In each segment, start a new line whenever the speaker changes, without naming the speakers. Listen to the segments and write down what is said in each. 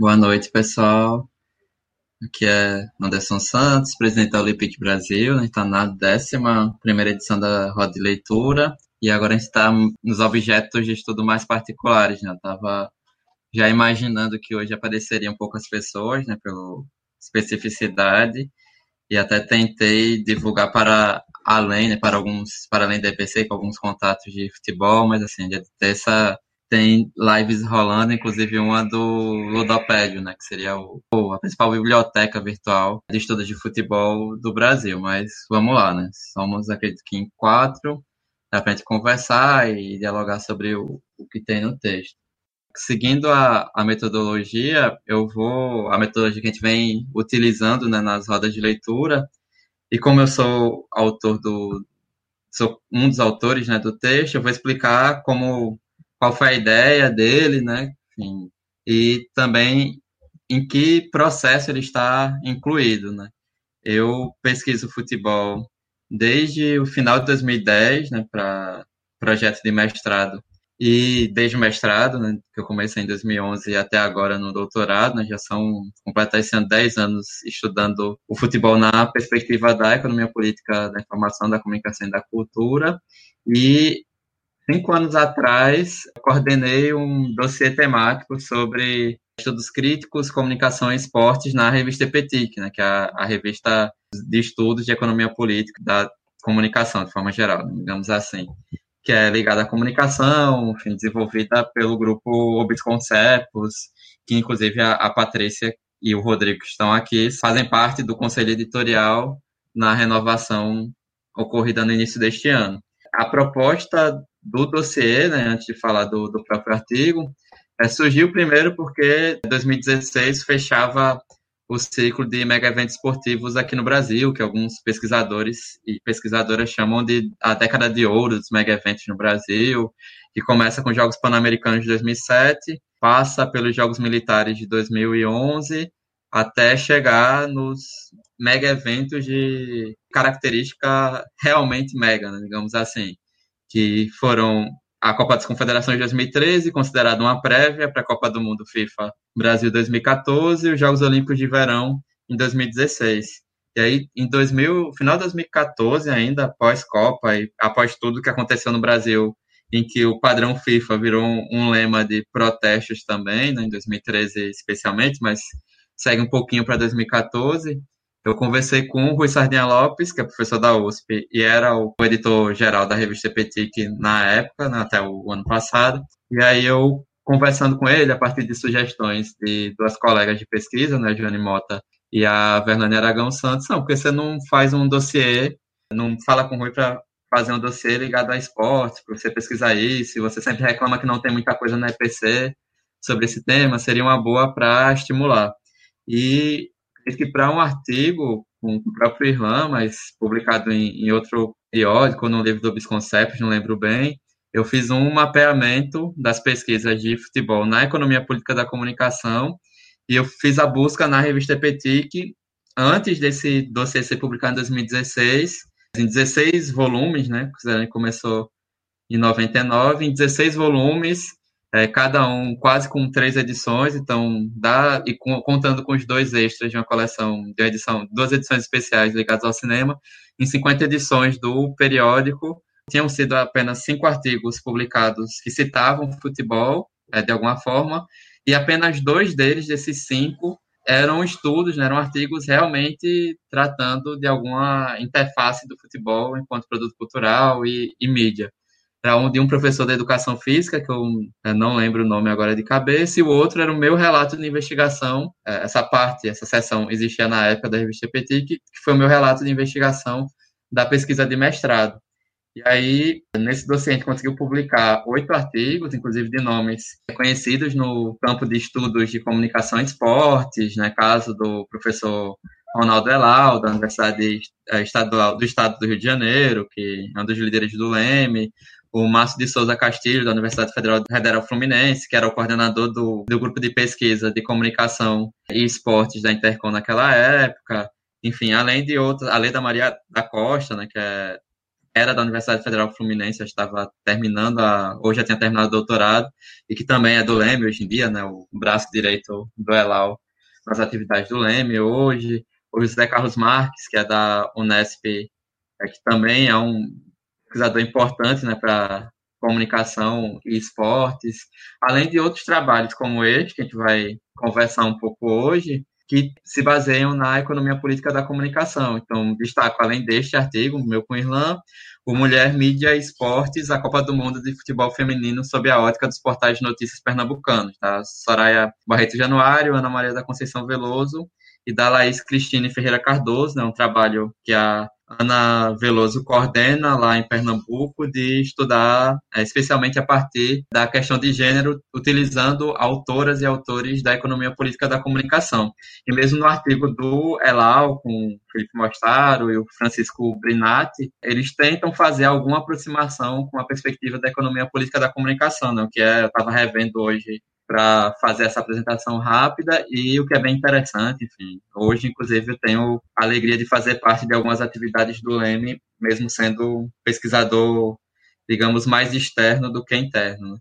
Boa noite, pessoal. Aqui é Anderson Santos, presidente da Olympic Brasil. A gente está na décima primeira edição da roda de leitura e agora a gente está nos objetos de estudo mais particulares. Né? Estava já imaginando que hoje apareceriam poucas pessoas, né, pela especificidade, e até tentei divulgar para além, né, para alguns, para além da EPC, com alguns contatos de futebol, mas assim, de ter essa tem lives rolando, inclusive uma do Ludopédio, né, que seria o, a principal biblioteca virtual de estudos de futebol do Brasil. Mas vamos lá, né? Somos, acredito que em quatro, dá pra gente conversar e dialogar sobre o, o que tem no texto. Seguindo a, a metodologia, eu vou. A metodologia que a gente vem utilizando né, nas rodas de leitura, e como eu sou autor do. sou um dos autores né, do texto, eu vou explicar como qual foi a ideia dele, né? Enfim, e também em que processo ele está incluído, né? Eu pesquiso futebol desde o final de 2010, né, para projeto de mestrado e desde o mestrado, né, que eu comecei em 2011 até agora no doutorado, né, já são completar esse ano 10 anos estudando o futebol na perspectiva da economia política, da informação, da comunicação e da cultura. E Cinco anos atrás, coordenei um dossiê temático sobre estudos críticos, comunicação e esportes na revista EPTIC, né, que é a, a revista de estudos de economia política da comunicação, de forma geral, digamos assim, que é ligada à comunicação, enfim, desenvolvida pelo grupo Obis Concepos, que inclusive a, a Patrícia e o Rodrigo que estão aqui fazem parte do conselho editorial na renovação ocorrida no início deste ano. A proposta do dossiê, né, antes de falar do, do próprio artigo, é, surgiu primeiro porque 2016 fechava o ciclo de mega eventos esportivos aqui no Brasil, que alguns pesquisadores e pesquisadoras chamam de a década de ouro dos mega eventos no Brasil, que começa com os Jogos Pan-Americanos de 2007, passa pelos Jogos Militares de 2011, até chegar nos mega eventos de característica realmente mega, né, digamos assim que foram a Copa das Confederações de 2013, considerada uma prévia para a Copa do Mundo FIFA Brasil 2014 e os Jogos Olímpicos de Verão em 2016. E aí, em 2000, final de 2014 ainda, após Copa e após tudo que aconteceu no Brasil, em que o padrão FIFA virou um, um lema de protestos também, né, em 2013 especialmente, mas segue um pouquinho para 2014, eu conversei com o Rui Sardinha Lopes, que é professor da USP e era o editor-geral da revista Petic na época, né, até o ano passado. E aí eu, conversando com ele, a partir de sugestões de duas colegas de pesquisa, né, Joane Mota e a Vernani Aragão Santos, não, porque você não faz um dossiê, não fala com o Rui para fazer um dossiê ligado a esporte, para você pesquisar isso, você sempre reclama que não tem muita coisa na EPC sobre esse tema, seria uma boa para estimular. E que para um artigo com o próprio Irlan, mas publicado em, em outro periódico, no livro do Bisconcept, não lembro bem, eu fiz um mapeamento das pesquisas de futebol na economia política da comunicação e eu fiz a busca na revista Petic antes desse dossiê ser publicado em 2016, em 16 volumes, né? Começou em 99, em 16 volumes, é, cada um quase com três edições, então dá, e com, contando com os dois extras de uma coleção de edição, duas edições especiais ligadas ao cinema, em 50 edições do periódico, tinham sido apenas cinco artigos publicados que citavam futebol, é, de alguma forma, e apenas dois deles, desses cinco, eram estudos, né, eram artigos realmente tratando de alguma interface do futebol enquanto produto cultural e, e mídia era um de um professor da educação física, que eu não lembro o nome agora de cabeça, e o outro era o meu relato de investigação. É, essa parte, essa sessão existia na época da revista Petit, que foi o meu relato de investigação da pesquisa de mestrado. E aí, nesse gente conseguiu publicar oito artigos, inclusive de nomes conhecidos no campo de estudos de comunicação e esportes, né, caso do professor Ronaldo Elal, da Universidade Estadual do Estado do Rio de Janeiro, que é um dos líderes do Leme, o Márcio de Souza Castilho, da Universidade Federal, Federal Fluminense, que era o coordenador do, do grupo de pesquisa de comunicação e esportes da Intercom naquela época. Enfim, além de outros, além da Maria da Costa, né, que é era da Universidade Federal Fluminense, eu estava terminando, a, já tinha terminado o doutorado, e que também é do Leme hoje em dia, né, o braço direito do Elal nas atividades do Leme hoje, o José Carlos Marques, que é da Unesp, é, que também é um pesquisador importante né, para comunicação e esportes, além de outros trabalhos como este, que a gente vai conversar um pouco hoje, que se baseiam na economia política da comunicação. Então, destaco, além deste artigo, meu com Irlã, o Mulher, Mídia e Esportes, a Copa do Mundo de Futebol Feminino sob a ótica dos portais de notícias pernambucanos, tá? Soraya Barreto Januário, Ana Maria da Conceição Veloso e da Laís Cristine Ferreira Cardoso, né? Um trabalho que a Ana Veloso coordena lá em Pernambuco de estudar é, especialmente a partir da questão de gênero, utilizando autoras e autores da economia política da comunicação. E mesmo no artigo do Elal, com Felipe Mostaro e o Francisco Brinatti, eles tentam fazer alguma aproximação com a perspectiva da economia política da comunicação, né, que é, eu estava revendo hoje para fazer essa apresentação rápida e o que é bem interessante, enfim. Hoje, inclusive, eu tenho a alegria de fazer parte de algumas atividades do Leme, mesmo sendo pesquisador, digamos, mais externo do que interno.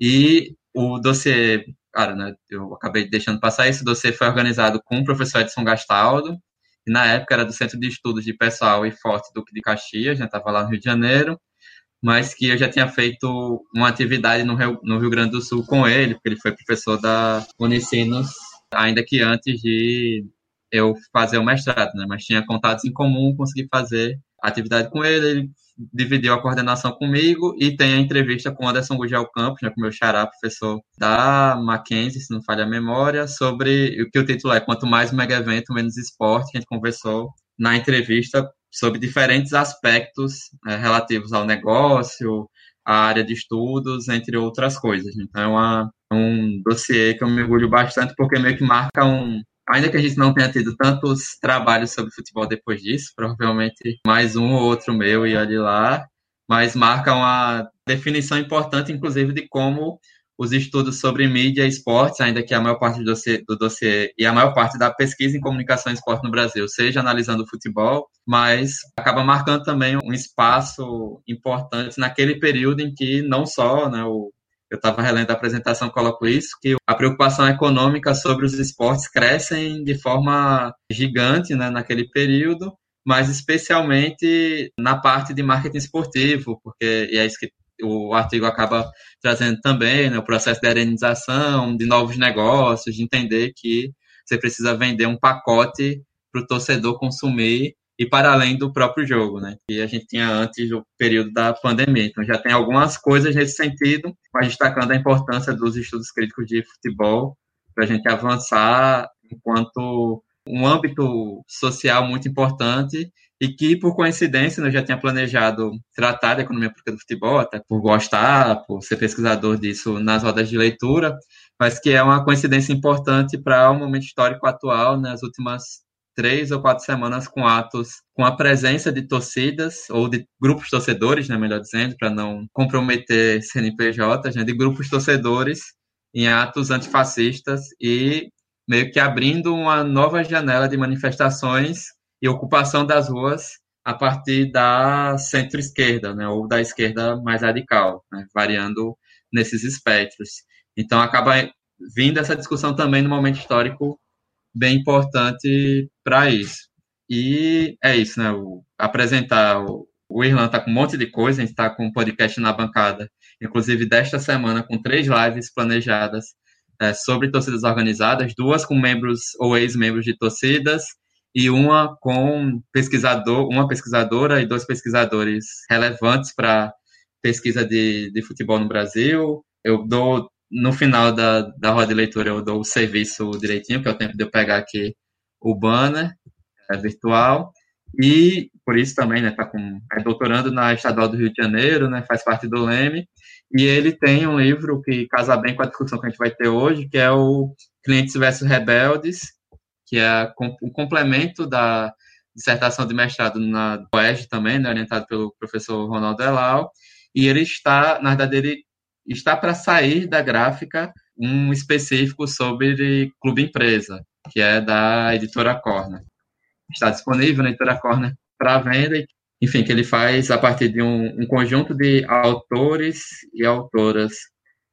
E o dossiê, cara, né, eu acabei deixando passar isso, o dossiê foi organizado com o professor Edson Gastaldo, que na época era do Centro de Estudos de Pessoal e Forte Duque de Caxias, já estava lá no Rio de Janeiro, mas que eu já tinha feito uma atividade no Rio, no Rio Grande do Sul com ele, porque ele foi professor da Unicinos, ainda que antes de eu fazer o mestrado, né? Mas tinha contatos em comum, consegui fazer atividade com ele, ele dividiu a coordenação comigo e tem a entrevista com o Anderson Gugel Campos, né, com meu xará, professor da Mackenzie, se não falha a memória, sobre o que o título é Quanto mais mega evento, menos esporte, que a gente conversou na entrevista sobre diferentes aspectos é, relativos ao negócio, à área de estudos, entre outras coisas. Então, é uma, um dossiê que eu me orgulho bastante, porque meio que marca um. Ainda que a gente não tenha tido tantos trabalhos sobre futebol depois disso, provavelmente mais um ou outro meu e olhe lá, mas marca uma definição importante, inclusive, de como os estudos sobre mídia e esportes, ainda que a maior parte do dossiê, do dossiê, e a maior parte da pesquisa em comunicação e esporte no Brasil seja analisando o futebol, mas acaba marcando também um espaço importante naquele período em que não só né, o, eu estava relendo a apresentação, coloco isso, que a preocupação econômica sobre os esportes crescem de forma gigante né, naquele período, mas especialmente na parte de marketing esportivo, porque e é isso que o artigo acaba trazendo também né, o processo de arenização, de novos negócios, de entender que você precisa vender um pacote para o torcedor consumir e para além do próprio jogo, né? Que a gente tinha antes do período da pandemia. Então já tem algumas coisas nesse sentido, mas destacando a importância dos estudos críticos de futebol para a gente avançar enquanto um âmbito social muito importante e que, por coincidência, eu já tinha planejado tratar da economia política do futebol, até por gostar, por ser pesquisador disso nas rodas de leitura, mas que é uma coincidência importante para o momento histórico atual, nas últimas três ou quatro semanas com atos com a presença de torcidas, ou de grupos torcedores, né, melhor dizendo, para não comprometer CNPJ, né, de grupos torcedores em atos antifascistas e meio que abrindo uma nova janela de manifestações e ocupação das ruas a partir da centro-esquerda, né, ou da esquerda mais radical, né, variando nesses espectros. Então, acaba vindo essa discussão também no momento histórico bem importante para isso. E é isso, né? O, apresentar o, o Irlanda está com um monte de coisa, a gente está com um podcast na bancada, inclusive desta semana, com três lives planejadas é, sobre torcidas organizadas, duas com membros ou ex-membros de torcidas e uma com pesquisador, uma pesquisadora e dois pesquisadores relevantes para pesquisa de, de futebol no Brasil. Eu dou, no final da, da roda de leitura, eu dou o serviço direitinho, que é o tempo de eu pegar aqui o banner é, virtual. E por isso também, né, tá com, é doutorando na Estadual do Rio de Janeiro, né, faz parte do Leme, e ele tem um livro que casa bem com a discussão que a gente vai ter hoje, que é o Clientes versus Rebeldes, que é um complemento da dissertação de mestrado na UERJ também, né, orientado pelo professor Ronaldo Elal, e ele está, na verdade, ele está para sair da gráfica um específico sobre Clube Empresa, que é da editora Corner. Está disponível na editora Corner para venda enfim, que ele faz a partir de um, um conjunto de autores e autoras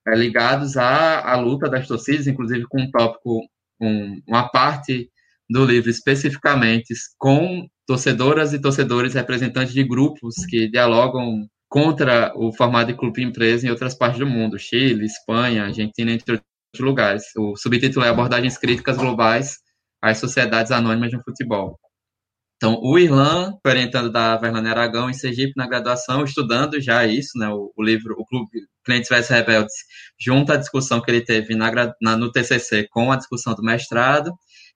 é, ligados à, à luta das torcidas, inclusive com um tópico, um, uma parte do livro especificamente com torcedoras e torcedores representantes de grupos que dialogam contra o formato de clube empresa em outras partes do mundo, Chile, Espanha, Argentina, entre outros lugares. O subtítulo é Abordagens Críticas Globais às Sociedades Anônimas de Futebol. Então, o Irlan, orientando da Verlane Aragão em Sergipe na graduação, estudando já isso, né, o, o livro, o Clube Clientes vs Rebeldes, junto à discussão que ele teve na, na, no TCC com a discussão do mestrado,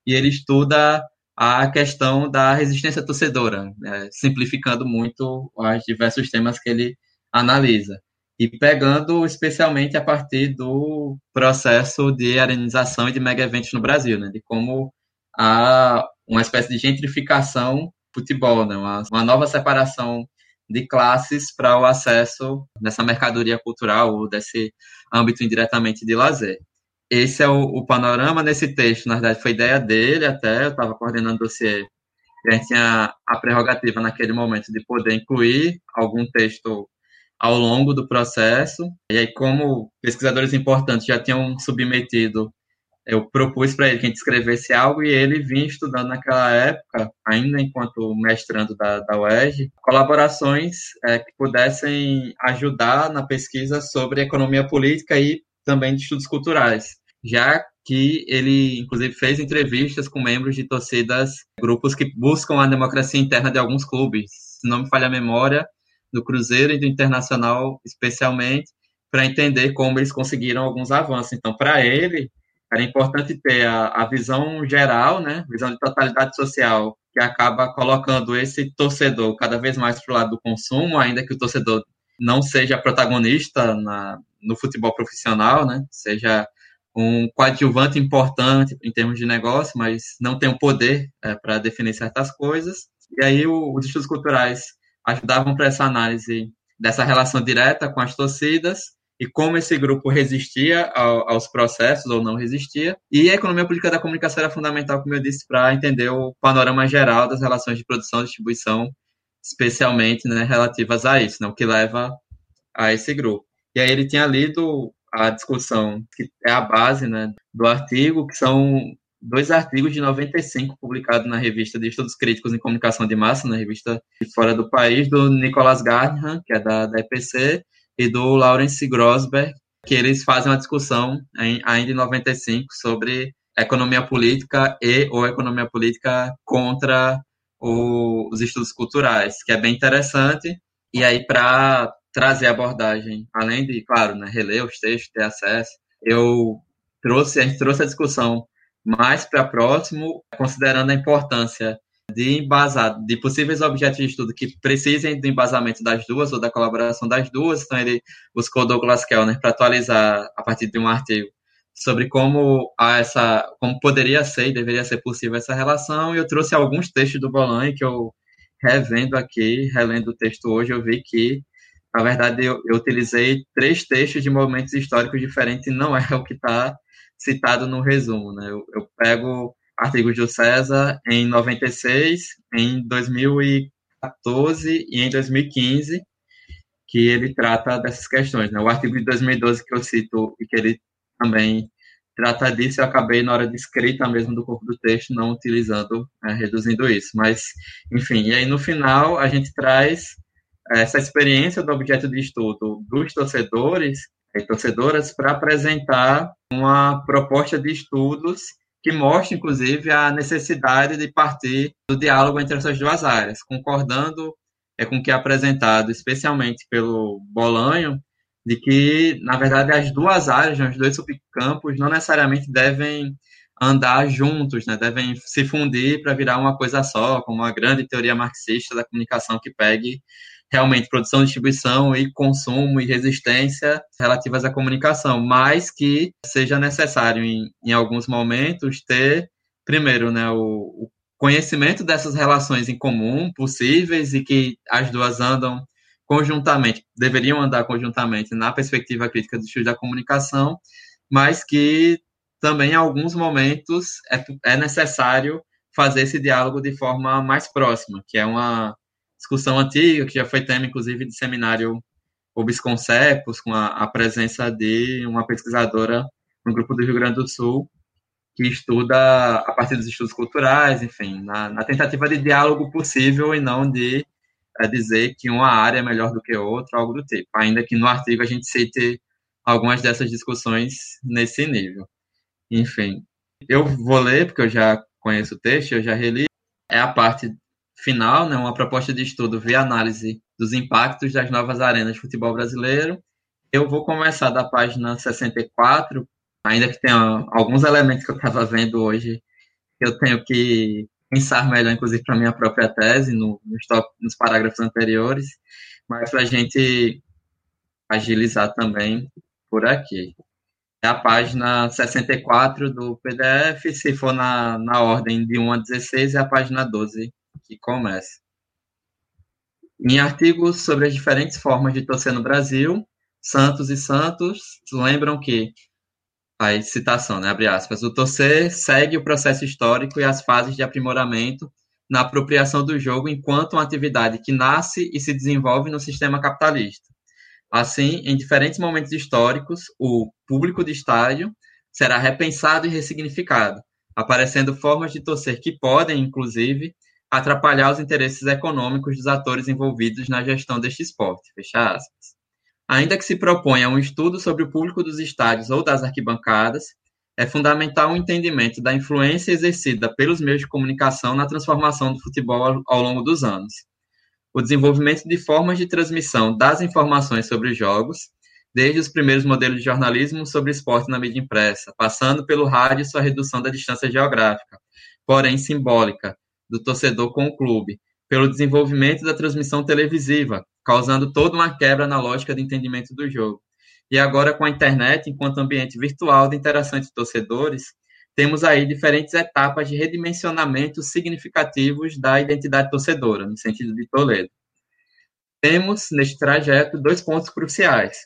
e ele estuda a questão da resistência torcedora, né, simplificando muito os diversos temas que ele analisa. E pegando especialmente a partir do processo de arenização e de mega eventos no Brasil, né, de como há uma espécie de gentrificação futebol, né, uma, uma nova separação de classes para o acesso dessa mercadoria cultural ou desse âmbito indiretamente de lazer esse é o, o, panorama nesse texto. Na verdade, foi ideia dele até, eu estava coordenando o dossiê. A gente tinha a prerrogativa naquele momento de poder incluir algum texto ao longo do processo. E aí, como pesquisadores importantes já tinham submetido, eu propus para ele que a gente escrevesse algo e ele vinha estudando naquela época, ainda enquanto mestrando da, da UERJ, colaborações é, que pudessem ajudar na pesquisa sobre economia política e também de estudos culturais já que ele, inclusive, fez entrevistas com membros de torcidas, grupos que buscam a democracia interna de alguns clubes, se não me falha a memória, do Cruzeiro e do Internacional, especialmente, para entender como eles conseguiram alguns avanços. Então, para ele, era importante ter a, a visão geral, né, visão de totalidade social, que acaba colocando esse torcedor cada vez mais para o lado do consumo, ainda que o torcedor não seja protagonista na, no futebol profissional, né, seja um coadjuvante importante em termos de negócio, mas não tem o poder é, para definir certas coisas. E aí o, os estudos culturais ajudavam para essa análise dessa relação direta com as torcidas e como esse grupo resistia ao, aos processos ou não resistia. E a economia política da comunicação era fundamental, como eu disse, para entender o panorama geral das relações de produção e distribuição, especialmente né, relativas a isso, né, o que leva a esse grupo. E aí ele tinha lido a discussão, que é a base né, do artigo, que são dois artigos de 95 publicados na revista de Estudos Críticos em Comunicação de Massa, na revista de fora do país, do Nicolas Gardner, que é da, da EPC, e do Lawrence Grosberg, que eles fazem uma discussão em, ainda em 95 sobre economia política e ou economia política contra o, os estudos culturais, que é bem interessante. E aí, para trazer abordagem, além de, claro, né, reler os textos, ter acesso, eu trouxe, a gente trouxe a discussão mais para próximo, considerando a importância de embasar, de possíveis objetos de estudo que precisem do embasamento das duas ou da colaboração das duas. Então, ele buscou Douglas Kellner para atualizar a partir de um artigo sobre como essa, como poderia ser e deveria ser possível essa relação. E eu trouxe alguns textos do Bolan que eu revendo aqui, relendo o texto hoje, eu vi que na verdade, eu, eu utilizei três textos de momentos históricos diferentes e não é o que está citado no resumo. Né? Eu, eu pego artigos do César em 96, em 2014 e em 2015, que ele trata dessas questões. Né? O artigo de 2012 que eu cito e que ele também trata disso, eu acabei na hora de escrita mesmo do corpo do texto não utilizando, né, reduzindo isso. Mas, enfim, e aí no final a gente traz essa experiência do objeto de estudo dos torcedores e torcedoras para apresentar uma proposta de estudos que mostra, inclusive, a necessidade de partir do diálogo entre essas duas áreas, concordando é, com o que é apresentado, especialmente pelo Bolanho, de que, na verdade, as duas áreas, né, os dois subcampos, não necessariamente devem andar juntos, né, devem se fundir para virar uma coisa só, como uma grande teoria marxista da comunicação que pegue realmente produção, distribuição e consumo e resistência relativas à comunicação, mas que seja necessário em, em alguns momentos ter primeiro, né, o, o conhecimento dessas relações em comum possíveis e que as duas andam conjuntamente, deveriam andar conjuntamente na perspectiva crítica do estudo da comunicação, mas que também em alguns momentos é, é necessário fazer esse diálogo de forma mais próxima, que é uma discussão antiga, que já foi tema, inclusive, de seminário Obisconcepos, com a, a presença de uma pesquisadora no grupo do Rio Grande do Sul, que estuda a partir dos estudos culturais, enfim, na, na tentativa de diálogo possível e não de é, dizer que uma área é melhor do que outra, algo do tipo. Ainda que no artigo a gente cite algumas dessas discussões nesse nível. Enfim, eu vou ler, porque eu já conheço o texto, eu já reli. É a parte final, né, uma proposta de estudo via análise dos impactos das novas arenas de futebol brasileiro. Eu vou começar da página 64, ainda que tenha alguns elementos que eu estava vendo hoje, que eu tenho que pensar melhor, inclusive, para minha própria tese, no, nos, top, nos parágrafos anteriores, mas para a gente agilizar também por aqui. É a página 64 do PDF, se for na, na ordem de 1 a 16, é a página 12 que começa. Em artigos sobre as diferentes formas de torcer no Brasil, Santos e Santos lembram que, a citação, né, abre aspas, o torcer segue o processo histórico e as fases de aprimoramento na apropriação do jogo enquanto uma atividade que nasce e se desenvolve no sistema capitalista. Assim, em diferentes momentos históricos, o público de estádio será repensado e ressignificado, aparecendo formas de torcer que podem, inclusive, atrapalhar os interesses econômicos dos atores envolvidos na gestão deste esporte. Fecha aspas. Ainda que se proponha um estudo sobre o público dos estádios ou das arquibancadas, é fundamental o um entendimento da influência exercida pelos meios de comunicação na transformação do futebol ao longo dos anos o desenvolvimento de formas de transmissão das informações sobre os jogos, desde os primeiros modelos de jornalismo sobre esporte na mídia impressa, passando pelo rádio e sua redução da distância geográfica, porém simbólica, do torcedor com o clube, pelo desenvolvimento da transmissão televisiva, causando toda uma quebra na lógica de entendimento do jogo. E agora com a internet enquanto ambiente virtual de interação entre torcedores, temos aí diferentes etapas de redimensionamento significativos da identidade torcedora, no sentido de Toledo. Temos, neste trajeto, dois pontos cruciais.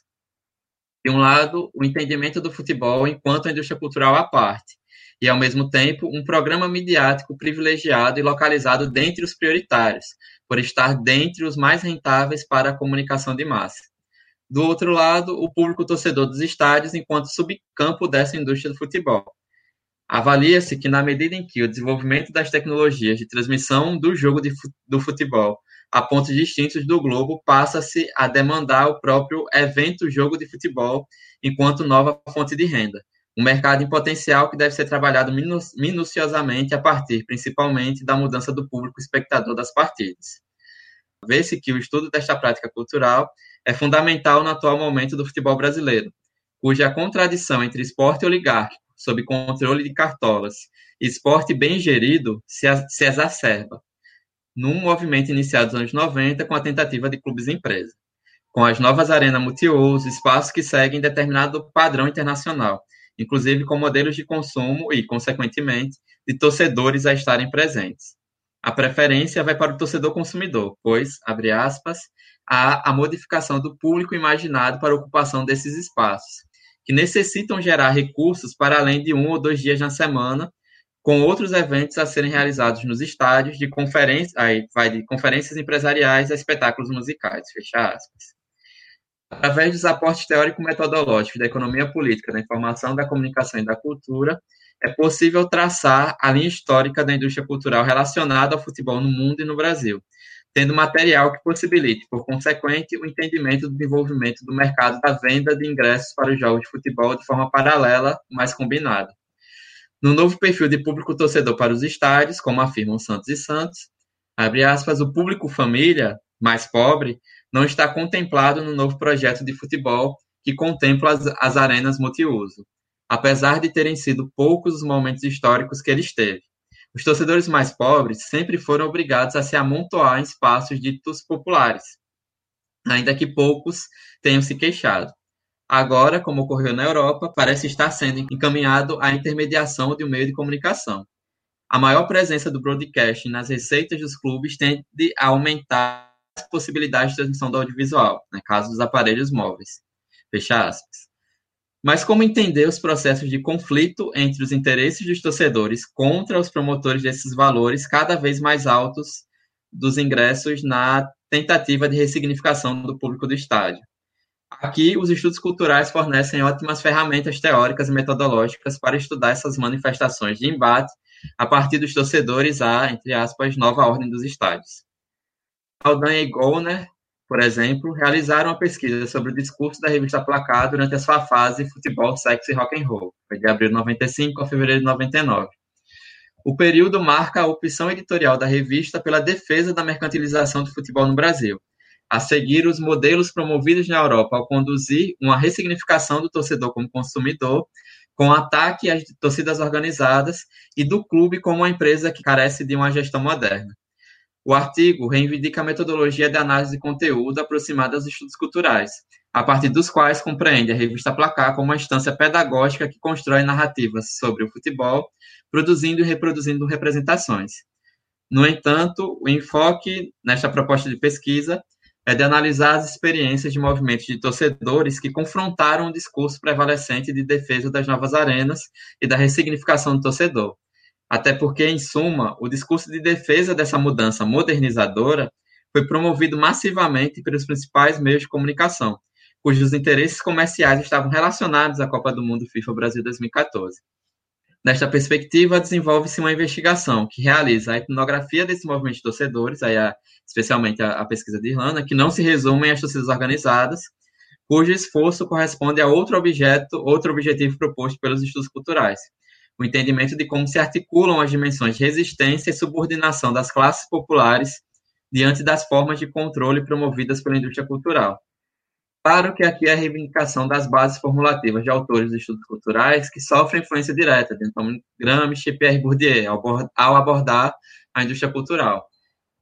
De um lado, o entendimento do futebol enquanto indústria cultural à parte, e, ao mesmo tempo, um programa midiático privilegiado e localizado dentre os prioritários, por estar dentre os mais rentáveis para a comunicação de massa. Do outro lado, o público torcedor dos estádios enquanto subcampo dessa indústria do futebol Avalia-se que, na medida em que o desenvolvimento das tecnologias de transmissão do jogo de, do futebol a pontos distintos do globo passa-se a demandar o próprio evento jogo de futebol enquanto nova fonte de renda. Um mercado em potencial que deve ser trabalhado minuciosamente a partir, principalmente, da mudança do público espectador das partidas. Vê-se que o estudo desta prática cultural é fundamental no atual momento do futebol brasileiro, cuja contradição entre esporte oligárquico sob controle de cartolas, esporte bem gerido se, se exacerba, num movimento iniciado nos anos 90 com a tentativa de clubes empresa, com as novas arenas multiuso, espaços que seguem determinado padrão internacional, inclusive com modelos de consumo e, consequentemente, de torcedores a estarem presentes. A preferência vai para o torcedor consumidor, pois, abre aspas, há a modificação do público imaginado para a ocupação desses espaços, que necessitam gerar recursos para além de um ou dois dias na semana, com outros eventos a serem realizados nos estádios, de conferências, aí vai de conferências empresariais a espetáculos musicais, fecha aspas. Através dos aportes teórico-metodológicos da economia política, da informação, da comunicação e da cultura, é possível traçar a linha histórica da indústria cultural relacionada ao futebol no mundo e no Brasil, tendo material que possibilite, por consequente, o entendimento do desenvolvimento do mercado da venda de ingressos para os jogos de futebol de forma paralela, mas combinada. No novo perfil de público torcedor para os estádios, como afirmam Santos e Santos, abre aspas, o público família, mais pobre, não está contemplado no novo projeto de futebol que contempla as, as arenas multiuso, apesar de terem sido poucos os momentos históricos que ele esteve. Os torcedores mais pobres sempre foram obrigados a se amontoar em espaços ditos populares, ainda que poucos tenham se queixado. Agora, como ocorreu na Europa, parece estar sendo encaminhado à intermediação de um meio de comunicação. A maior presença do broadcast nas receitas dos clubes tende a aumentar possibilidades de transmissão do audiovisual, no né, caso dos aparelhos móveis. Fecha aspas. Mas como entender os processos de conflito entre os interesses dos torcedores contra os promotores desses valores cada vez mais altos dos ingressos na tentativa de ressignificação do público do estádio. Aqui, os estudos culturais fornecem ótimas ferramentas teóricas e metodológicas para estudar essas manifestações de embate a partir dos torcedores à, entre aspas, nova ordem dos estádios. Aldan e Gollner, por exemplo, realizaram uma pesquisa sobre o discurso da revista Placar durante a sua fase Futebol, Sexo e Rock and Roll, foi de abril de 95 a fevereiro de 99. O período marca a opção editorial da revista pela defesa da mercantilização do futebol no Brasil, a seguir os modelos promovidos na Europa ao conduzir uma ressignificação do torcedor como consumidor, com ataque às torcidas organizadas e do clube como uma empresa que carece de uma gestão moderna. O artigo reivindica a metodologia de análise de conteúdo aproximada aos estudos culturais, a partir dos quais compreende a revista Placar como uma instância pedagógica que constrói narrativas sobre o futebol, produzindo e reproduzindo representações. No entanto, o enfoque nesta proposta de pesquisa é de analisar as experiências de movimentos de torcedores que confrontaram o discurso prevalecente de defesa das novas arenas e da ressignificação do torcedor. Até porque, em suma, o discurso de defesa dessa mudança modernizadora foi promovido massivamente pelos principais meios de comunicação, cujos interesses comerciais estavam relacionados à Copa do Mundo FIFA Brasil 2014. Nesta perspectiva, desenvolve-se uma investigação que realiza a etnografia desse movimento de torcedores, aí a, especialmente a, a, pesquisa de Irlanda, que não se resume às torcidas organizadas, cujo esforço corresponde a outro objeto, outro objetivo proposto pelos estudos culturais, o entendimento de como se articulam as dimensões de resistência e subordinação das classes populares diante das formas de controle promovidas pela indústria cultural. Claro que aqui é a reivindicação das bases formulativas de autores de estudos culturais que sofrem influência direta de Antônio Gramsci e Pierre Bourdieu ao abordar a indústria cultural.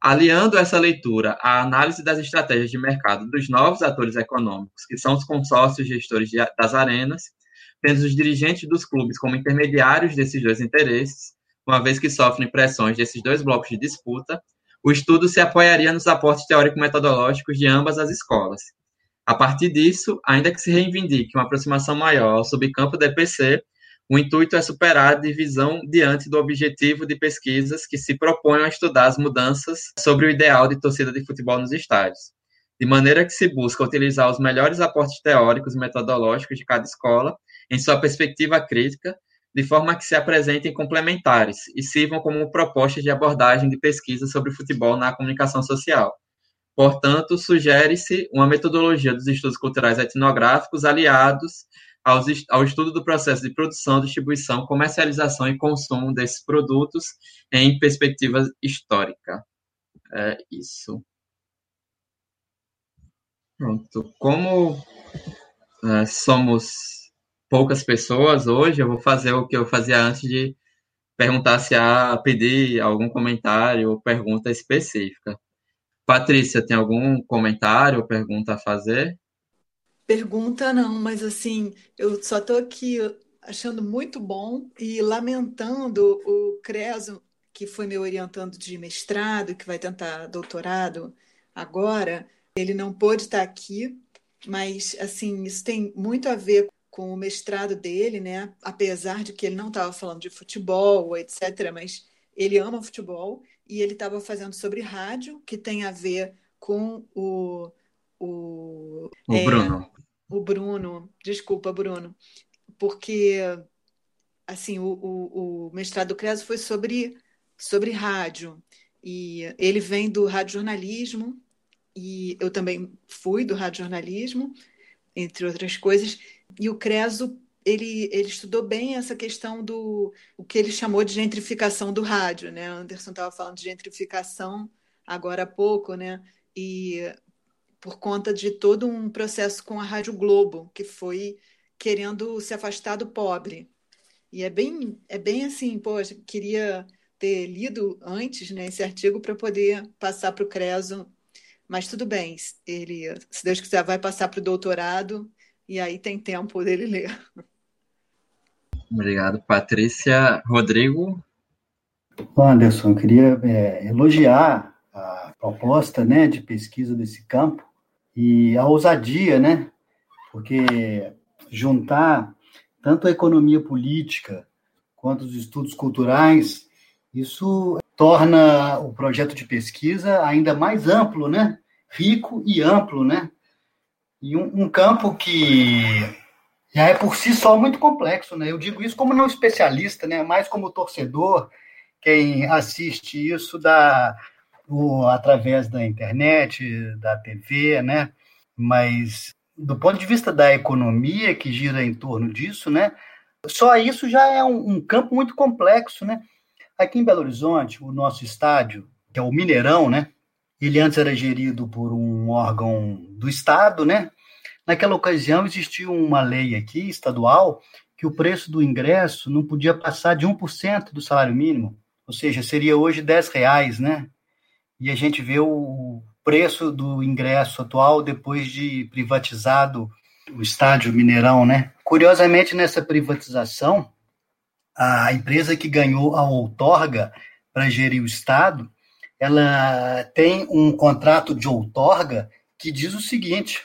Aliando essa leitura à análise das estratégias de mercado dos novos atores econômicos, que são os consórcios gestores das arenas, tendo os dirigentes dos clubes como intermediários desses dois interesses, uma vez que sofrem pressões desses dois blocos de disputa, o estudo se apoiaria nos aportes teórico-metodológicos de ambas as escolas, a partir disso, ainda que se reivindique uma aproximação maior ao subcampo da EPC, o intuito é superar a divisão diante do objetivo de pesquisas que se propõem a estudar as mudanças sobre o ideal de torcida de futebol nos estádios, de maneira que se busca utilizar os melhores aportes teóricos e metodológicos de cada escola em sua perspectiva crítica, de forma que se apresentem complementares e sirvam como propostas de abordagem de pesquisa sobre futebol na comunicação social Portanto, sugere-se uma metodologia dos estudos culturais etnográficos aliados aos, ao estudo do processo de produção, distribuição, comercialização e consumo desses produtos em perspectiva histórica. É isso. Pronto. Como é, somos poucas pessoas hoje, eu vou fazer o que eu fazia antes de perguntar se há pedir algum comentário ou pergunta específica. Patrícia, tem algum comentário ou pergunta a fazer?
Pergunta não, mas assim, eu só estou aqui achando muito bom e lamentando o Creso, que foi meu orientando de mestrado, que vai tentar doutorado agora, ele não pôde estar aqui, mas assim, isso tem muito a ver com o mestrado dele, né? Apesar de que ele não estava falando de futebol, etc., mas ele ama futebol e ele estava fazendo sobre rádio, que tem a ver com o.
O, o é, Bruno.
O Bruno, desculpa, Bruno, porque assim o, o, o mestrado do Creso foi sobre, sobre rádio e ele vem do radiojornalismo e eu também fui do radiojornalismo, entre outras coisas, e o Creso ele, ele estudou bem essa questão do o que ele chamou de gentrificação do rádio, né? Anderson estava falando de gentrificação agora há pouco, né? E por conta de todo um processo com a Rádio Globo, que foi querendo se afastar do pobre. E é bem, é bem assim, poxa, queria ter lido antes né, esse artigo para poder passar para o Creso, mas tudo bem, ele, se Deus quiser, vai passar para o doutorado e aí tem tempo dele ler.
Obrigado, Patrícia. Rodrigo?
Anderson, queria é, elogiar a proposta né, de pesquisa desse campo e a ousadia, né? Porque juntar tanto a economia política quanto os estudos culturais, isso torna o projeto de pesquisa ainda mais amplo, né? Rico e amplo, né? E um, um campo que já é por si só muito complexo, né? Eu digo isso como não especialista, né? Mais como torcedor, quem assiste isso da, o, através da internet, da TV, né? Mas do ponto de vista da economia que gira em torno disso, né? Só isso já é um, um campo muito complexo, né? Aqui em Belo Horizonte, o nosso estádio, que é o Mineirão, né? Ele antes era gerido por um órgão do Estado, né? Naquela ocasião existiu uma lei aqui, estadual, que o preço do ingresso não podia passar de 1% do salário mínimo, ou seja, seria hoje 10 reais, né? E a gente vê o preço do ingresso atual depois de privatizado o estádio Mineirão, né? Curiosamente, nessa privatização, a empresa que ganhou a outorga para gerir o estado, ela tem um contrato de outorga que diz o seguinte: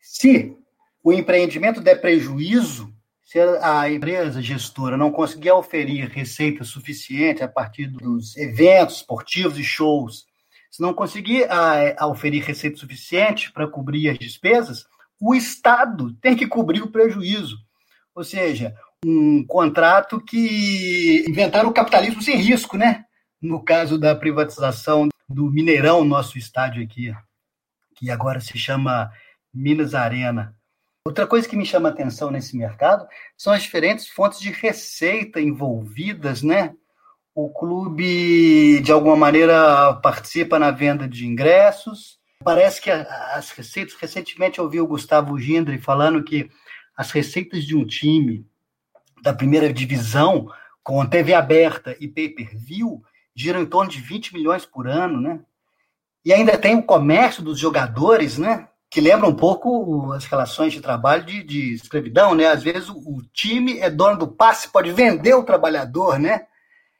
se o empreendimento der prejuízo, se a empresa gestora não conseguir oferir receita suficiente a partir dos eventos esportivos e shows, se não conseguir a, a oferir receita suficiente para cobrir as despesas, o Estado tem que cobrir o prejuízo. Ou seja, um contrato que inventaram o capitalismo sem risco, né? No caso da privatização do Mineirão, nosso estádio aqui, que agora se chama Minas Arena. Outra coisa que me chama a atenção nesse mercado são as diferentes fontes de receita envolvidas, né? O clube, de alguma maneira, participa na venda de ingressos. Parece que as receitas. Recentemente eu ouvi o Gustavo Gindre falando que as receitas de um time da primeira divisão, com TV aberta e pay-per-view, giram em torno de 20 milhões por ano, né? E ainda tem o comércio dos jogadores, né? que lembra um pouco as relações de trabalho de, de escravidão, né? Às vezes o, o, time é dono do passe, pode vender o trabalhador, né?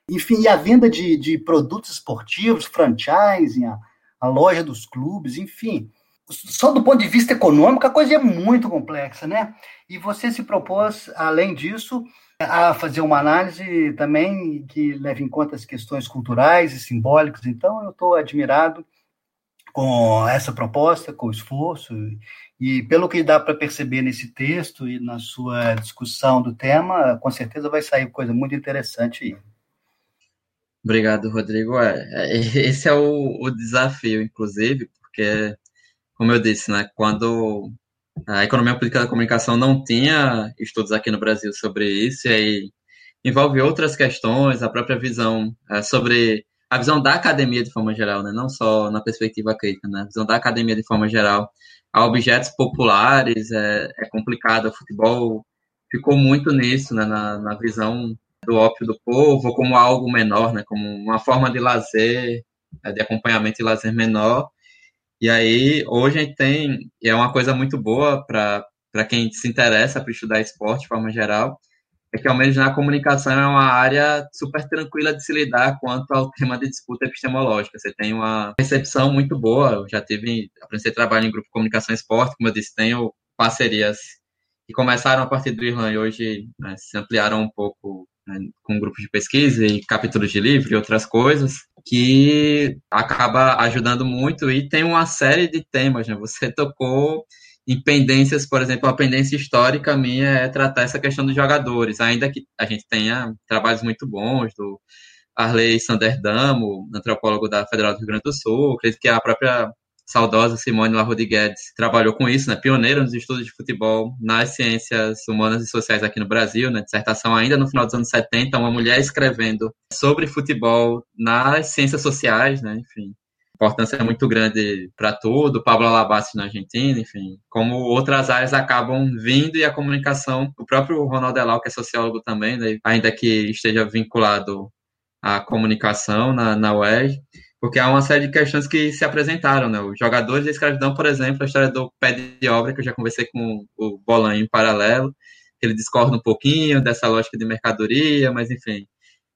Enfim, e a venda de, de produtos esportivos, franchising, a, a loja dos clubes, enfim. Só do ponto de vista econômico, a coisa é muito complexa, né? E você se propôs, além disso, a fazer uma análise também que leve em conta as questões culturais e simbólicas. Então, eu estou admirado com essa proposta, com esforço, e pelo que dá para perceber nesse texto e na sua discussão do tema, com certeza vai sair coisa muito interessante aí.
Obrigado, Rodrigo. É, é esse é o, o desafio, inclusive, porque, como eu disse, né, quando a economia política da comunicação não tinha estudos aqui no Brasil sobre isso, e aí envolve outras questões, a própria visão é, sobre a visão da academia de forma geral, né? não só na perspectiva crítica, né? a visão da academia de forma geral a objetos populares é, é complicado. O futebol ficou muito nisso, né? na, na visão do ópio do povo, como algo menor, né? como uma forma de lazer, né? de acompanhamento e lazer menor. E aí, hoje a gente tem, e é uma coisa muito boa para quem se interessa por estudar esporte de forma geral, é que ao menos na comunicação é uma área super tranquila de se lidar quanto ao tema de disputa epistemológica. Você tem uma recepção muito boa. Eu já tive, aprendi trabalho em grupo de comunicação e esporte, como eu disse, tenho parcerias que começaram a partir do Irlanda e hoje né, se ampliaram um pouco com grupos de pesquisa e capítulos de livro e outras coisas, que acaba ajudando muito e tem uma série de temas. Né? Você tocou em pendências, por exemplo, a pendência histórica minha é tratar essa questão dos jogadores, ainda que a gente tenha trabalhos muito bons do Arley Sanderdamo, antropólogo da Federal do Rio Grande do Sul, acredito que a própria saudosa Simone Larrodi Guedes trabalhou com isso, né, pioneira nos estudos de futebol nas ciências humanas e sociais aqui no Brasil, né, dissertação ainda no final dos anos 70, uma mulher escrevendo sobre futebol nas ciências sociais, né, enfim, importância é muito grande para tudo, Pablo Alabassi na Argentina, enfim, como outras áreas acabam vindo e a comunicação, o próprio Ronaldo Elau, que é sociólogo também, né, ainda que esteja vinculado à comunicação na, na UERJ, porque há uma série de questões que se apresentaram, né, os jogadores da escravidão, por exemplo, a história do pé de obra, que eu já conversei com o Bolan em paralelo, ele discorda um pouquinho dessa lógica de mercadoria, mas enfim,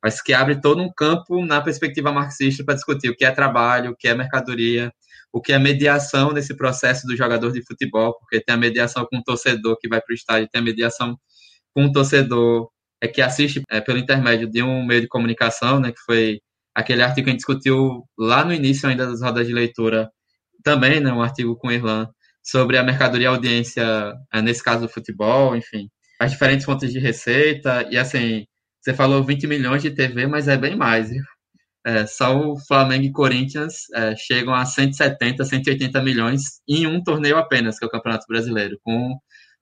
mas que abre todo um campo na perspectiva marxista para discutir o que é trabalho, o que é mercadoria, o que é mediação nesse processo do jogador de futebol, porque tem a mediação com o torcedor que vai para o estádio, tem a mediação com o torcedor é que assiste é, pelo intermédio de um meio de comunicação, né, que foi aquele artigo que a gente discutiu lá no início ainda das rodas de leitura, também, né, um artigo com Irlan, sobre a mercadoria audiência, é, nesse caso do futebol, enfim, as diferentes fontes de receita, e assim, você falou 20 milhões de TV, mas é bem mais, viu? É, só o Flamengo e Corinthians é, chegam a 170, 180 milhões em um torneio apenas, que é o Campeonato Brasileiro. Com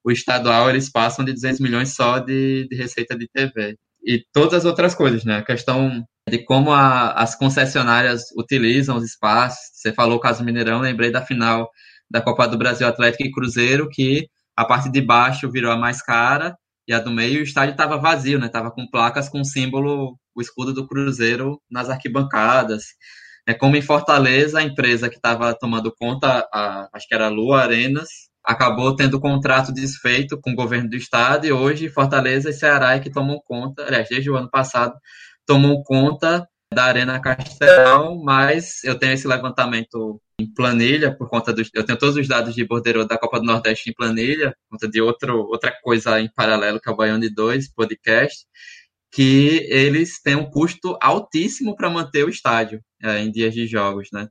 o estadual, eles passam de 200 milhões só de, de receita de TV. E todas as outras coisas, né? A questão de como a, as concessionárias utilizam os espaços. Você falou o caso Mineirão, lembrei da final da Copa do Brasil Atlético e Cruzeiro, que a parte de baixo virou a mais cara e a do meio o estádio estava vazio, né? Tava com placas com o símbolo, o escudo do Cruzeiro nas arquibancadas. É como em Fortaleza, a empresa que estava tomando conta, a, acho que era Lua Arenas, acabou tendo contrato desfeito com o governo do estado e hoje Fortaleza e Ceará é que tomam conta, aliás, desde o ano passado, tomam conta da Arena Castelão, mas eu tenho esse levantamento em planilha, por conta dos. Eu tenho todos os dados de bordeiro da Copa do Nordeste em planilha, por conta de outro, outra coisa em paralelo, que é o Baiano 2 podcast, que eles têm um custo altíssimo para manter o estádio é, em dias de jogos, né?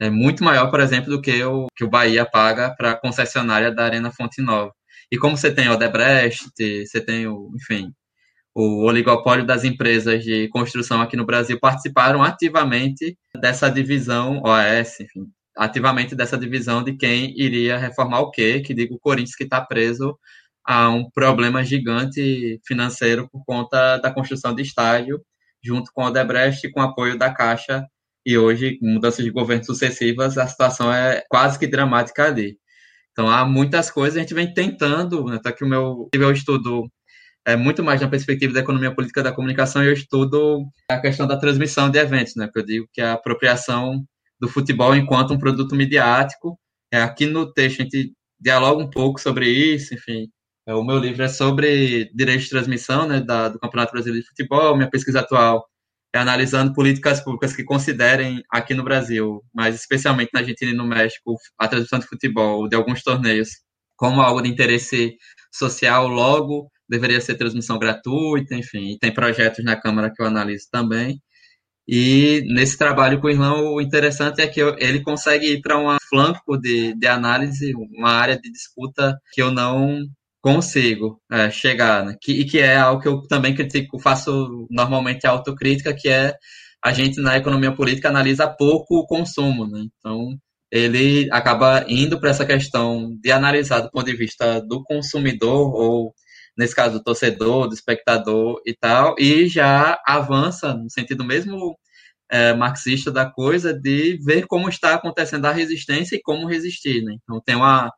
É muito maior, por exemplo, do que o que o Bahia paga para a concessionária da Arena Fonte Nova. E como você tem o Odebrecht, você tem o, enfim, o oligopólio das empresas de construção aqui no Brasil participaram ativamente dessa divisão OAS, enfim, ativamente dessa divisão de quem iria reformar o quê, que digo o Corinthians que está preso a um problema gigante financeiro por conta da construção de estádio, junto com o Odebrecht e com o apoio da Caixa, e hoje, mudanças de governo sucessivas, a situação é quase que dramática ali. Então, há muitas coisas, a gente vem tentando, né, até que o meu, meu estudo é muito mais na perspectiva da economia política da comunicação, eu estudo a questão da transmissão de eventos, né, que eu digo que é a apropriação do futebol enquanto um produto midiático. É, aqui no texto a gente dialoga um pouco sobre isso, enfim. É, o meu livro é sobre direito de transmissão né, da, do Campeonato Brasileiro de Futebol. Minha pesquisa atual é analisando políticas públicas que considerem aqui no Brasil, mas especialmente na Argentina e no México, a transmissão de futebol de alguns torneios como algo de interesse social, logo deveria ser transmissão gratuita, enfim. tem projetos na Câmara que eu analiso também. E nesse trabalho com o Irlão, o interessante é que eu, ele consegue ir para um flanco de, de análise, uma área de disputa que eu não consigo é, chegar, né? que, e que é algo que eu também critico, faço normalmente autocrítica, que é a gente na economia política analisa pouco o consumo, né? Então, ele acaba indo para essa questão de analisar do ponto de vista do consumidor ou nesse caso do torcedor, do espectador e tal, e já avança no sentido mesmo é, marxista da coisa de ver como está acontecendo a resistência e como resistir. Né? Então, tem uma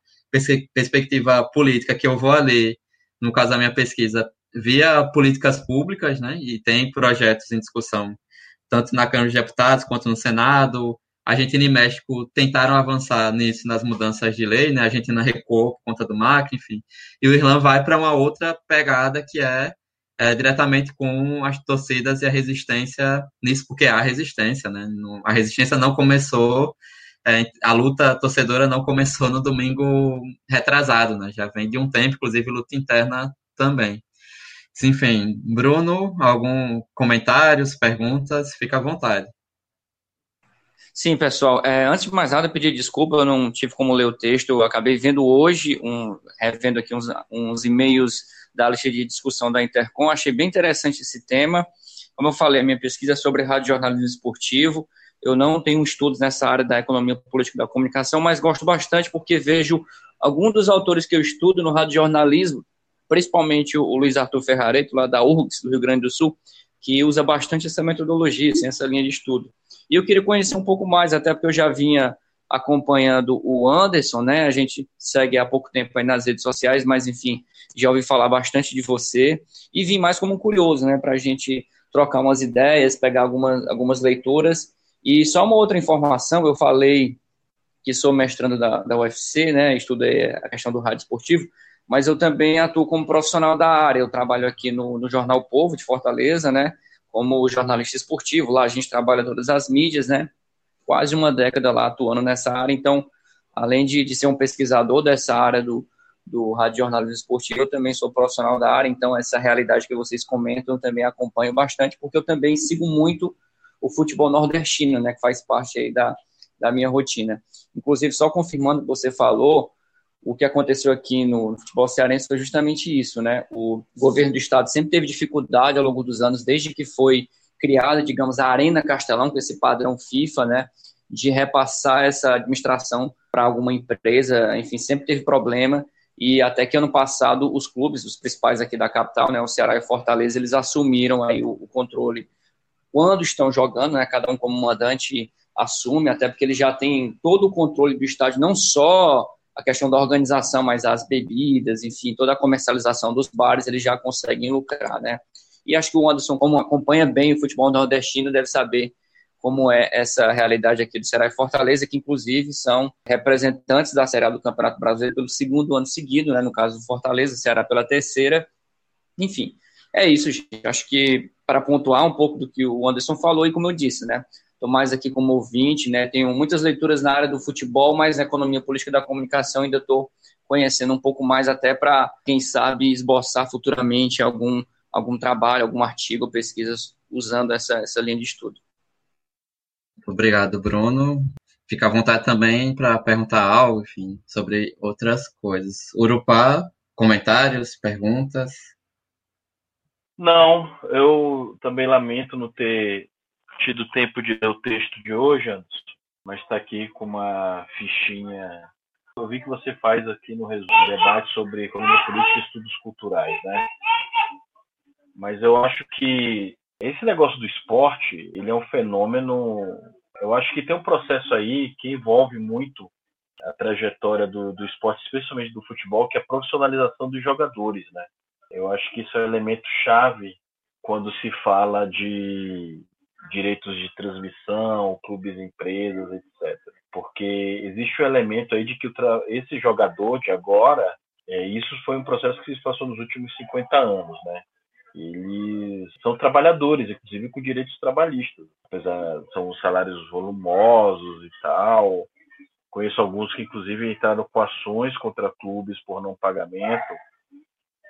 perspectiva política que eu vou ler, no caso da minha pesquisa, via políticas públicas, né? e tem projetos em discussão, tanto na Câmara de Deputados quanto no Senado, Argentina e México tentaram avançar nisso nas mudanças de lei, né? A Argentina recuou por conta do Macri, enfim. E o Irlanda vai para uma outra pegada que é, é, diretamente com as torcidas e a resistência nisso, porque há resistência, né? A resistência não começou, é, a luta torcedora não começou no domingo retrasado, né? Já vem de um tempo, inclusive luta interna também. Enfim, Bruno, algum comentários, perguntas, fica à vontade.
Sim, pessoal. É, antes de mais nada, pedir desculpa, eu não tive como ler o texto. Eu acabei vendo hoje, um, revendo aqui uns, uns e-mails da lista de discussão da Intercom. Achei bem interessante esse tema. Como eu falei, a minha pesquisa é sobre rádio jornalismo esportivo. Eu não tenho estudos nessa área da economia política da comunicação, mas gosto bastante porque vejo alguns dos autores que eu estudo no rádio jornalismo, principalmente o Luiz Arthur Ferrareto, lá da URGS, do Rio Grande do Sul, que usa bastante essa metodologia, assim, essa linha de estudo. E eu queria conhecer um pouco mais, até porque eu já vinha acompanhando o Anderson, né? A gente segue há pouco tempo aí nas redes sociais, mas enfim, já ouvi falar bastante de você e vim mais como um curioso, né? Para a gente trocar umas ideias, pegar algumas, algumas leituras. E só uma outra informação, eu falei que sou mestrando da, da UFC, né? Estudei a questão do rádio esportivo, mas eu também atuo como profissional da área. Eu trabalho aqui no, no Jornal Povo de Fortaleza, né? Como jornalista esportivo. Lá a gente trabalha todas as mídias, né? Quase uma década lá atuando nessa área. Então, além de, de ser um pesquisador dessa área do, do radiojornalismo esportivo, eu também sou profissional da área. Então, essa realidade que vocês comentam eu também acompanho bastante, porque eu também sigo muito o futebol nordestino, né, que faz parte aí da, da minha rotina. Inclusive, só confirmando o que você falou, o que aconteceu aqui no futebol cearense foi justamente isso, né? O governo do estado sempre teve dificuldade ao longo dos anos, desde que foi criada, digamos, a Arena Castelão, com esse padrão FIFA, né? De repassar essa administração para alguma empresa, enfim, sempre teve problema. E até que ano passado os clubes, os principais aqui da capital, né, o Ceará e Fortaleza, eles assumiram aí o, o controle quando estão jogando, né, cada um como mandante assume, até porque eles já têm todo o controle do estádio, não só a questão da organização, mas as bebidas, enfim, toda a comercialização dos bares, eles já conseguem lucrar, né? E acho que o Anderson, como acompanha bem o futebol nordestino, deve saber como é essa realidade aqui do Ceará e Fortaleza, que inclusive são representantes da Série A do Campeonato Brasileiro pelo segundo ano seguido, né? No caso do Fortaleza, Ceará pela terceira. Enfim, é isso, gente. Acho que para pontuar um pouco do que o Anderson falou, e como eu disse, né? Estou mais aqui como ouvinte, né? Tenho muitas leituras na área do futebol, mas na economia política da comunicação ainda estou conhecendo um pouco mais, até para, quem sabe, esboçar futuramente algum, algum trabalho, algum artigo, pesquisas usando essa, essa linha de estudo.
Obrigado, Bruno. Fica à vontade também para perguntar algo, enfim, sobre outras coisas. Urupá, comentários, perguntas?
Não, eu também lamento não ter tido tempo de ler o texto de hoje, Anderson, mas está aqui com uma fichinha. Eu vi que você faz aqui no debate sobre economia política e estudos culturais, né? Mas eu acho que esse negócio do esporte, ele é um fenômeno. Eu acho que tem um processo aí que envolve muito a trajetória do, do esporte, especialmente do futebol, que é a profissionalização dos jogadores, né? Eu acho que isso é um elemento chave quando se fala de direitos de transmissão, clubes, empresas, etc. Porque existe o elemento aí de que esse jogador de agora, é, isso foi um processo que se passou nos últimos 50 anos, né? Eles são trabalhadores, inclusive com direitos trabalhistas, apesar são salários volumosos e tal. Conheço alguns que inclusive entraram com ações contra clubes por não pagamento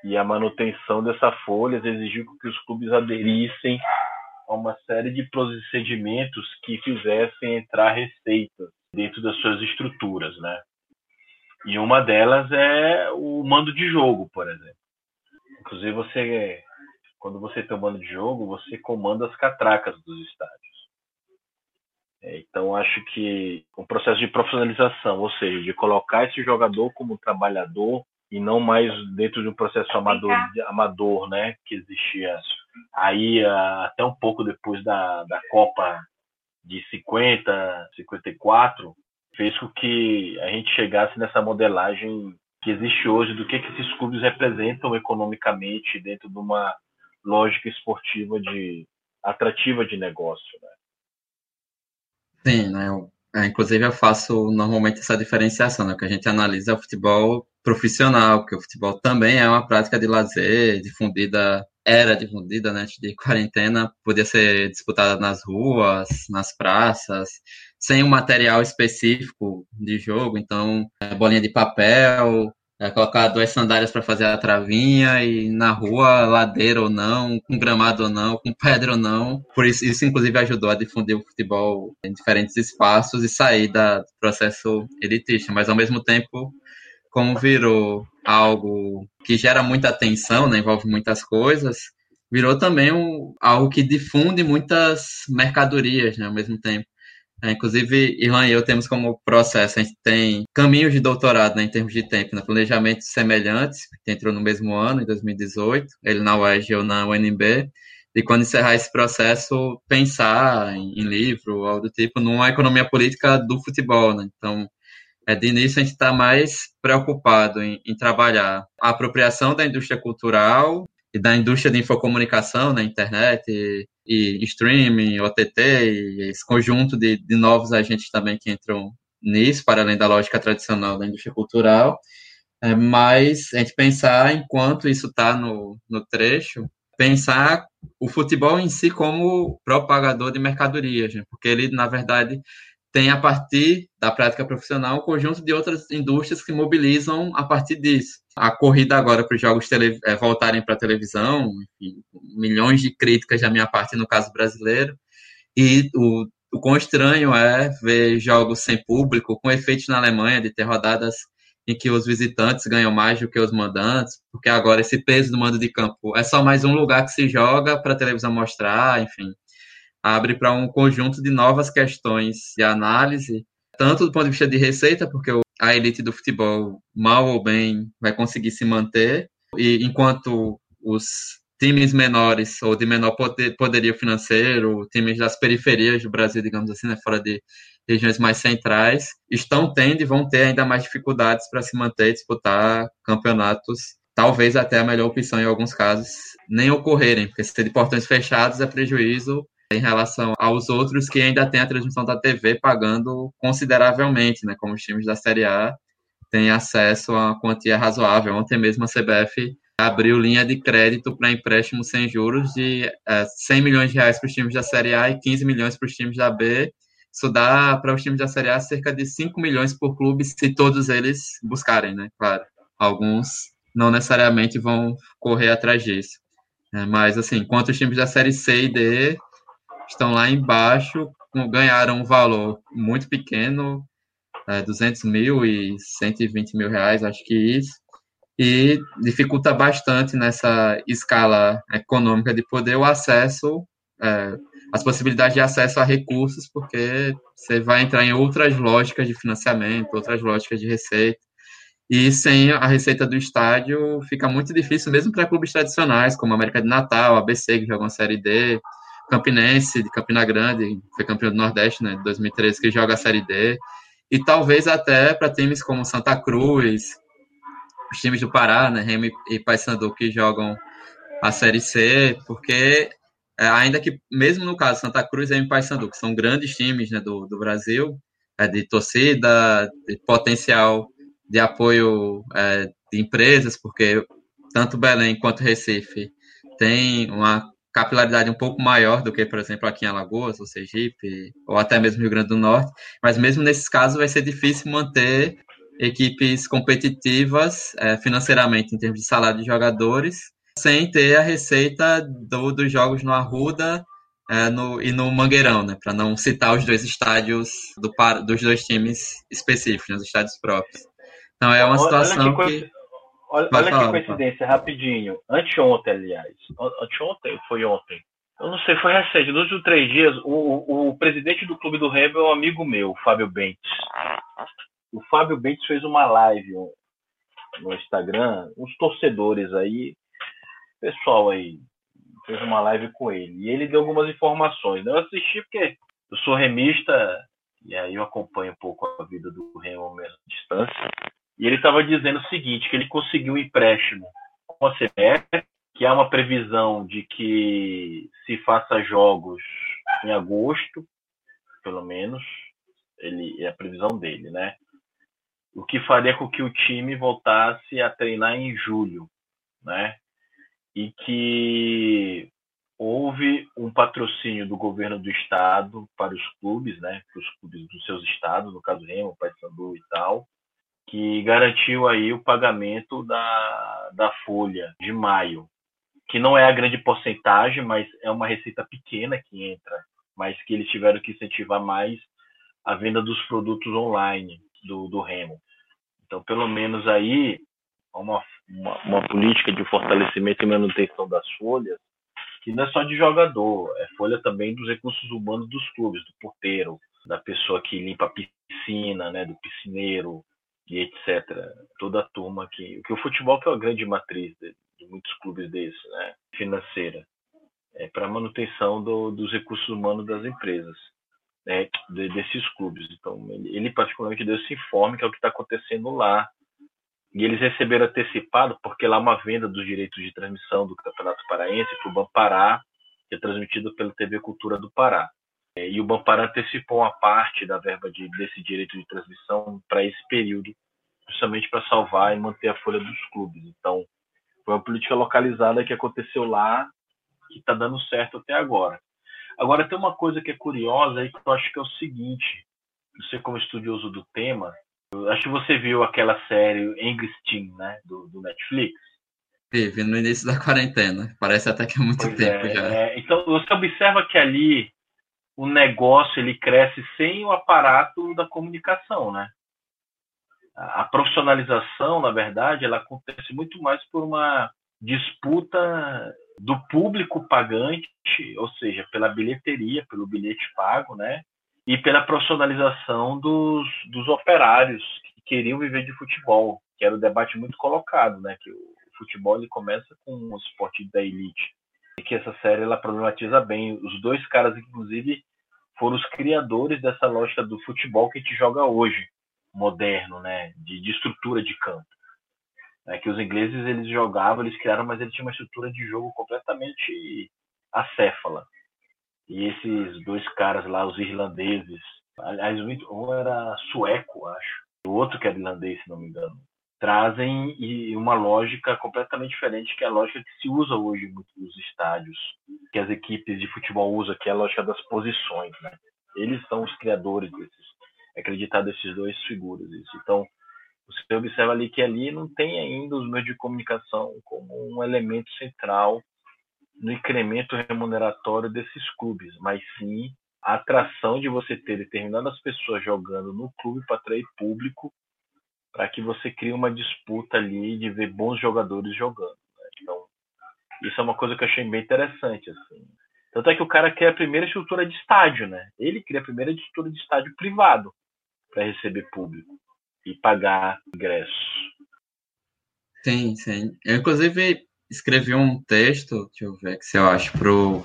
e a manutenção dessa folha exigiu que os clubes aderissem a uma série de procedimentos que fizessem entrar receitas dentro das suas estruturas, né? E uma delas é o mando de jogo, por exemplo. Inclusive, você, quando você tem o mando de jogo, você comanda as catracas dos estádios. É, então, acho que o processo de profissionalização, ou seja, de colocar esse jogador como trabalhador e não mais dentro de um processo amador, amador né, que existia aí até um pouco depois da, da Copa de 50, 54, fez com que a gente chegasse nessa modelagem que existe hoje do que, que esses clubes representam economicamente dentro de uma lógica esportiva de atrativa de negócio, né?
Sim, né? Eu, é, inclusive eu faço normalmente essa diferenciação, né? Que a gente analisa o futebol profissional, porque o futebol também é uma prática de lazer, difundida, era difundida né, de quarentena, podia ser disputada nas ruas, nas praças, sem um material específico de jogo, então, é, bolinha de papel, é, colocar duas sandálias para fazer a travinha e na rua, ladeira ou não, com gramado ou não, com pedra ou não. Por isso, isso inclusive ajudou a difundir o futebol em diferentes espaços e sair do processo elitista, mas ao mesmo tempo como virou algo que gera muita atenção, né, envolve muitas coisas, virou também um, algo que difunde muitas mercadorias né, ao mesmo tempo. É, inclusive, Irlan e eu temos como processo, a gente tem caminhos de doutorado né, em termos de tempo, né, planejamentos semelhantes, que entrou no mesmo ano, em 2018, ele na UERJ e eu na UNB, e quando encerrar esse processo, pensar em, em livro ou algo do tipo, numa economia política do futebol. Né? Então, é, de início, a gente está mais preocupado em, em, trabalhar a apropriação da indústria cultural e da indústria de infocomunicação na internet e, e streaming, OTT, e esse conjunto de, de novos agentes também que entram nisso, para além da lógica tradicional da indústria cultural. É, mas a gente pensar, enquanto isso está no, no trecho, pensar o futebol em si como propagador de mercadorias, né? porque ele, na verdade, tem a partir da prática profissional um conjunto de outras indústrias que mobilizam a partir disso. A corrida agora para os jogos tele, é, voltarem para a televisão, enfim, milhões de críticas da minha parte no caso brasileiro, E o, o quão estranho é ver jogos sem público, com efeitos na Alemanha, de ter rodadas em que os visitantes ganham mais do que os mandantes, porque agora esse peso do mando de campo é só mais um lugar que se joga para a televisão mostrar, enfim, abre para um conjunto de novas questões de análise, tanto do ponto de vista de receita, porque a elite do futebol, mal ou bem, vai conseguir se manter, e enquanto os times menores ou de menor poder, poderio financeiro, times das periferias do Brasil, digamos assim, né, fora de regiões mais centrais, estão tendo e vão ter ainda mais dificuldades para se manter e disputar campeonatos. Talvez até a melhor opção em alguns casos nem ocorrerem, porque se ter de portões fechados é prejuízo em relação aos outros que ainda têm a transmissão da TV pagando consideravelmente, né, como os times da Série A têm acesso a uma quantia razoável. Ontem mesmo a CBF abriu linha de crédito para empréstimo sem juros de é, 100 milhões de reais para os times da Série A e 15 milhões para os times da B. Isso dá para os times da Série A cerca de 5 milhões por clube, se todos eles buscarem, né? Claro, alguns não necessariamente vão correr atrás disso. Mas, assim, enquanto os times da Série C e D estão lá embaixo, ganharam um valor muito pequeno, é, 200 mil e 120 mil reais, acho que isso, e dificulta bastante nessa escala econômica de poder o acesso, é, as possibilidades de acesso a recursos, porque você vai entrar em outras lógicas de financiamento, outras lógicas de receita, e sem a receita do estádio fica muito difícil, mesmo para clubes tradicionais, como a América de Natal, ABC, que jogam Série D, Campinense, de Campina Grande, foi campeão do Nordeste, né, 2013, que joga a Série D, e talvez até para times como Santa Cruz, os times do Pará, né, Remy e Paysandu que jogam a Série C, porque é, ainda que, mesmo no caso Santa Cruz e Paysandu, que são grandes times né, do, do Brasil, é, de torcida, de potencial de apoio é, de empresas, porque tanto Belém quanto Recife tem uma capilaridade um pouco maior do que, por exemplo, aqui em Alagoas, ou Sergipe, ou até mesmo Rio Grande do Norte, mas mesmo nesses casos vai ser difícil manter equipes competitivas é, financeiramente em termos de salário de jogadores, sem ter a receita do, dos jogos no Arruda é, no, e no Mangueirão, né, para não citar os dois estádios do, dos dois times específicos, né, os estádios próprios. Então é uma situação
olha que, que... Olha, olha que coincidência, rapidinho. Anteontem, aliás. Anteontem foi ontem? Eu não sei, foi recente. Nos últimos três dias, o, o presidente do clube do Remo é um amigo meu, o Fábio Bentes o Fábio Bentes fez uma live no Instagram, uns torcedores aí, pessoal aí, fez uma live com ele. E ele deu algumas informações. Eu assisti porque eu sou remista e aí eu acompanho um pouco a vida do Remo a mesma distância. E ele estava dizendo o seguinte, que ele conseguiu um empréstimo com a CBF, que há uma previsão de que se faça jogos em agosto, pelo menos, ele é a previsão dele, né? o que faria com que o time voltasse a treinar em julho, né? E que houve um patrocínio do governo do estado para os clubes, né? Para os clubes dos seus estados, no caso Remo, Paysandu e tal, que garantiu aí o pagamento da, da folha de maio, que não é a grande porcentagem, mas é uma receita pequena que entra, mas que eles tiveram que incentivar mais a venda dos produtos online do, do Remo. Então, pelo menos aí, uma, uma, uma, política de fortalecimento e manutenção das folhas, que não é só de jogador, é folha também dos recursos humanos dos clubes, do porteiro, da pessoa que limpa a piscina, né, do piscineiro e etc. Toda a turma que, o futebol que é a grande matriz de, de muitos clubes desses, né, financeira, é para manutenção do, dos recursos humanos das empresas né, de, desses clubes. Então, ele, ele, particularmente deu esse informe que é o que está acontecendo lá. E eles receberam antecipado, porque lá uma venda dos direitos de transmissão do Campeonato Paraense para o Bampará, que é transmitido pela TV Cultura do Pará. É, e o Bampará antecipou uma parte da verba de, desse direito de transmissão para esse período, justamente para salvar e manter a folha dos clubes. Então, foi uma política localizada que aconteceu lá, que está dando certo até agora. Agora, tem uma coisa que é curiosa aí que eu acho que é o seguinte: você, como estudioso do tema, acho que você viu aquela série Engstein, né, do, do Netflix.
Vi, no início da quarentena. Parece até que é muito pois tempo é, já.
É, então, você observa que ali o negócio ele cresce sem o aparato da comunicação, né? A profissionalização, na verdade, ela acontece muito mais por uma disputa do público pagante, ou seja, pela bilheteria, pelo bilhete pago, né? E pela profissionalização dos, dos operários que queriam viver de futebol, que era o debate muito colocado, né? Que o futebol ele começa com o esporte da elite que essa série ela problematiza bem. Os dois caras, inclusive, foram os criadores dessa lógica do futebol que a gente joga hoje, moderno, né? De, de estrutura de campo. É que os ingleses eles jogavam, eles criaram, mas eles tinham uma estrutura de jogo completamente acéfala. E esses dois caras lá, os irlandeses, aliás, um era sueco, acho, o outro que era irlandês, se não me engano, trazem uma lógica completamente diferente que é a lógica que se usa hoje nos estádios, que as equipes de futebol usam, que é a lógica das posições. Né? Eles são os criadores desses, é acreditado esses dois figuras. Isso. Então, você observa ali que ali não tem ainda os meios de comunicação como um elemento central no incremento remuneratório desses clubes, mas sim a atração de você ter determinadas pessoas jogando no clube para atrair público para que você crie uma disputa ali de ver bons jogadores jogando. Né? Então, isso é uma coisa que eu achei bem interessante. Assim. Tanto é que o cara cria a primeira estrutura de estádio, né? Ele cria a primeira estrutura de estádio privado para receber público e pagar ingresso.
Sim, sim. Eu, inclusive, escrevi um texto, deixa eu ver se eu acho, pro,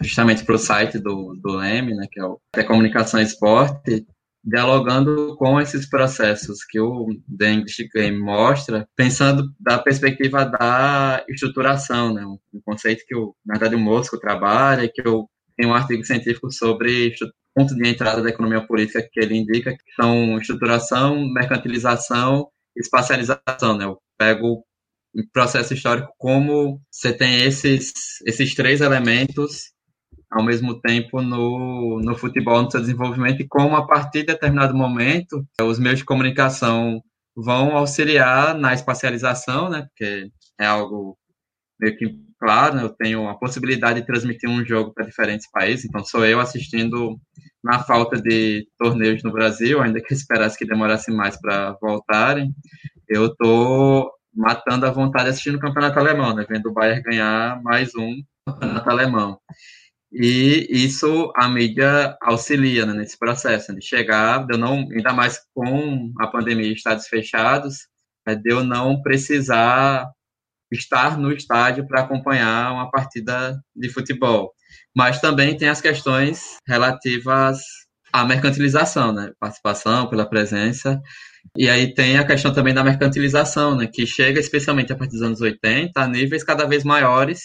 justamente para o site do, do Leme, né, que é o é Comunicação Esporte, dialogando com esses processos que o The English Game mostra, pensando da perspectiva da estruturação, né? um conceito que, o, na verdade, o Mosco trabalha, que eu tenho um artigo científico sobre ponto de entrada da economia política que ele indica, que são estruturação, mercantilização espacialização. Né? Eu pego o processo histórico como você tem esses, esses três elementos ao mesmo tempo no, no futebol, no seu desenvolvimento, e como a partir de determinado momento os meios de comunicação vão auxiliar na espacialização, né, porque é algo meio que claro, né, eu tenho a possibilidade de transmitir um jogo para diferentes países, então sou eu assistindo na falta de torneios no Brasil, ainda que esperasse que demorasse mais para voltarem, eu estou matando a vontade assistindo o campeonato alemão, né, vendo o Bayern ganhar mais um campeonato alemão. E isso a mídia auxilia né, nesse processo, de chegar, de eu não, ainda mais com a pandemia e estados fechados, é de eu não precisar estar no estádio para acompanhar uma partida de futebol. Mas também tem as questões relativas à mercantilização, né? Participação pela presença. E aí tem a questão também da mercantilização, né? Que chega especialmente a partir dos anos 80 a níveis cada vez maiores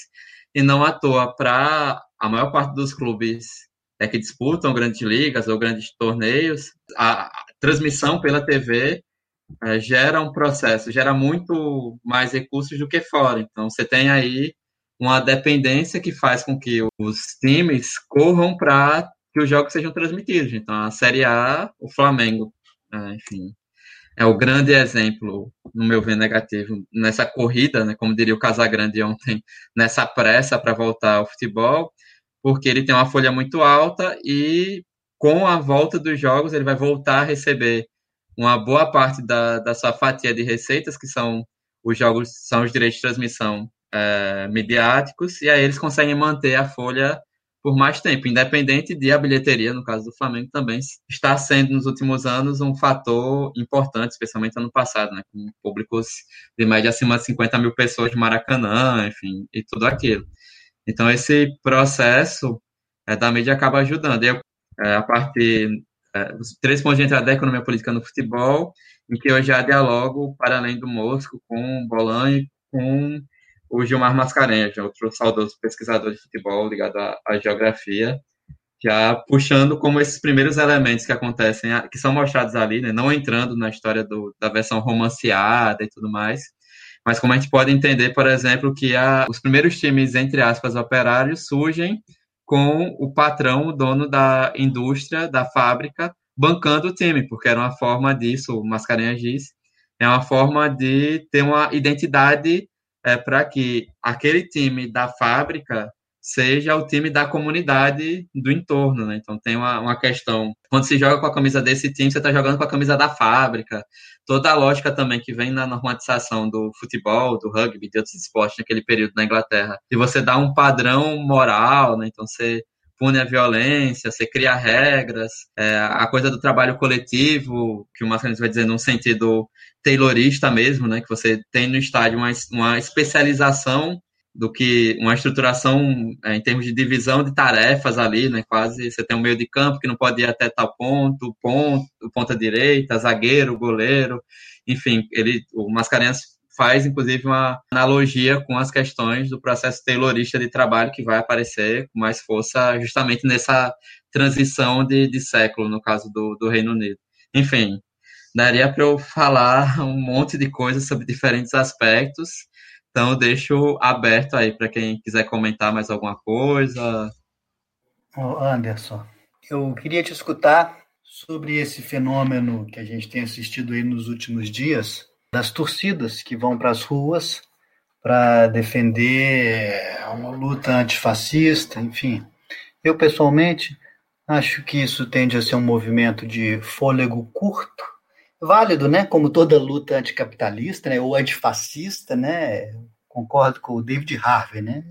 e não à toa para a maior parte dos clubes é que disputam grandes ligas ou grandes torneios, a transmissão pela TV é, gera um processo, gera muito mais recursos do que fora. Então, você tem aí uma dependência que faz com que os times corram para que os jogos sejam transmitidos. Então, a Série A, o Flamengo, é, enfim, é o grande exemplo, no meu ver, negativo, nessa corrida, né, como diria o Casagrande ontem, nessa pressa para voltar ao futebol porque ele tem uma folha muito alta e com a volta dos jogos ele vai voltar a receber uma boa parte da, da sua fatia de receitas, que são os jogos, são os direitos de transmissão é, midiáticos, e aí eles conseguem manter a folha por mais tempo, independente de a bilheteria, no caso do Flamengo, também está sendo nos últimos anos um fator importante, especialmente ano passado, né, com públicos de média acima de 50 mil pessoas de Maracanã, enfim, e tudo aquilo. Então, esse processo é, da mídia acaba ajudando. E, é, a partir é, dos três pontos de entrada da economia política no futebol, em que eu já dialogo, para além do Mosco, com o Bolan e com o Gilmar Mascarenhas, outro saudoso pesquisador de futebol ligado à, à geografia, já puxando como esses primeiros elementos que acontecem, que são mostrados ali, né, não entrando na história do, da versão romanceada e tudo mais, mas como a gente pode entender, por exemplo, que a, os primeiros times, entre aspas, operários, surgem com o patrão, o dono da indústria, da fábrica, bancando o time, porque era uma forma disso, o Mascarenhas diz, é uma forma de ter uma identidade é, para que aquele time da fábrica seja o time da comunidade do entorno, né? Então tem uma, uma questão. Quando se joga com a camisa desse time, você está jogando com a camisa da fábrica. Toda a lógica também que vem na normatização do futebol, do rugby, de outros esportes naquele período na Inglaterra. E você dá um padrão moral, né? Então você pune a violência, você cria regras, é, a coisa do trabalho coletivo, que o Mascarenhas vai dizer num sentido taylorista mesmo, né? Que você tem no estádio uma, uma especialização do que uma estruturação é, em termos de divisão de tarefas ali, né? Quase você tem um meio de campo que não pode ir até tal ponto, ponto, ponta direita, zagueiro, goleiro, enfim, ele, o Mascarenhas faz inclusive uma analogia com as questões do processo taylorista de trabalho que vai aparecer com mais força justamente nessa transição de, de século, no caso do, do Reino Unido. Enfim, daria para eu falar um monte de coisas sobre diferentes aspectos, então, deixo aberto aí para quem quiser comentar mais alguma coisa.
Anderson, eu queria te escutar sobre esse fenômeno que a gente tem assistido aí nos últimos dias, das torcidas que vão para as ruas para defender uma luta antifascista, enfim. Eu, pessoalmente, acho que isso tende a ser um movimento de fôlego curto, válido, né? Como toda luta anticapitalista, né? Ou antifascista, né? Concordo com o David Harvey, né?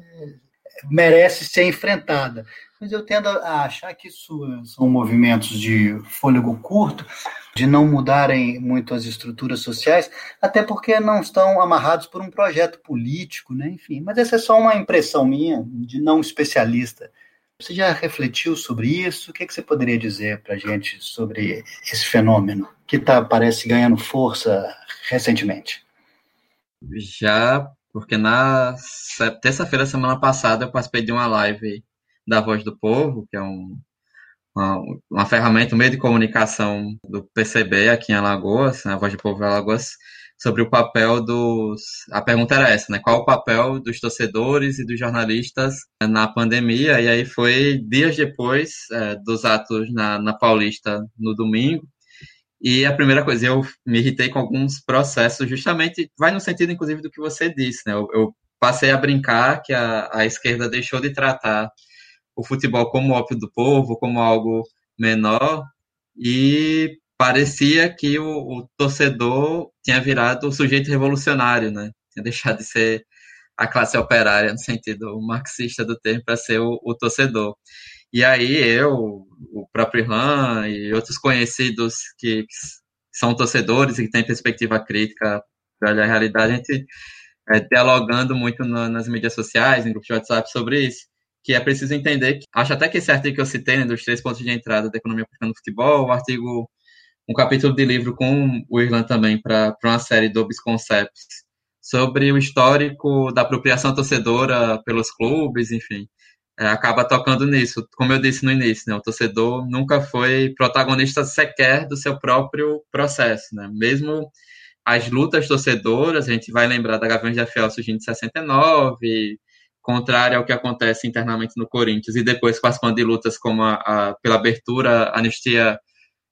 Merece ser enfrentada. Mas eu tendo a achar que isso são movimentos de fôlego curto, de não mudarem muito as estruturas sociais, até porque não estão amarrados por um projeto político, né? Enfim, mas essa é só uma impressão minha, de não especialista. Você já refletiu sobre isso? O que, é que você poderia dizer para a gente sobre esse fenômeno que tá, parece ganhando força recentemente?
Já, porque na terça-feira, semana passada, eu participei de uma live da Voz do Povo, que é um, uma, uma ferramenta, um meio de comunicação do PCB aqui em Alagoas, né, a Voz do Povo Alagoas, sobre o papel dos. A pergunta era essa, né? Qual o papel dos torcedores e dos jornalistas na pandemia? E aí foi dias depois é, dos atos na, na Paulista no domingo. E a primeira coisa, eu me irritei com alguns processos, justamente, vai no sentido, inclusive, do que você disse, né? Eu, eu passei a brincar que a, a esquerda deixou de tratar o futebol como ópio do povo, como algo menor, e parecia que o, o, torcedor tinha virado o sujeito revolucionário, né? Tinha deixado de ser a classe operária, no sentido marxista do termo, para ser o, o, torcedor. E aí eu, o próprio Irlan e outros conhecidos que, que são torcedores e que têm perspectiva crítica para a realidade, a gente é, dialogando muito no, nas mídias sociais, em grupos de WhatsApp sobre isso, que é preciso entender, que, acho até que esse artigo que eu citei, né, dos três pontos de entrada da economia política no futebol, o artigo um capítulo de livro com o Irlan também para uma série do Concepts sobre o histórico da apropriação torcedora pelos clubes, enfim. É, acaba tocando nisso. Como eu disse no início, né, o torcedor nunca foi protagonista sequer do seu próprio processo. Né? Mesmo as lutas torcedoras, a gente vai lembrar da Gaviões da Fiel surgindo em 69, contrário ao que acontece internamente no Corinthians, e depois participando de lutas como a, a pela abertura, anistia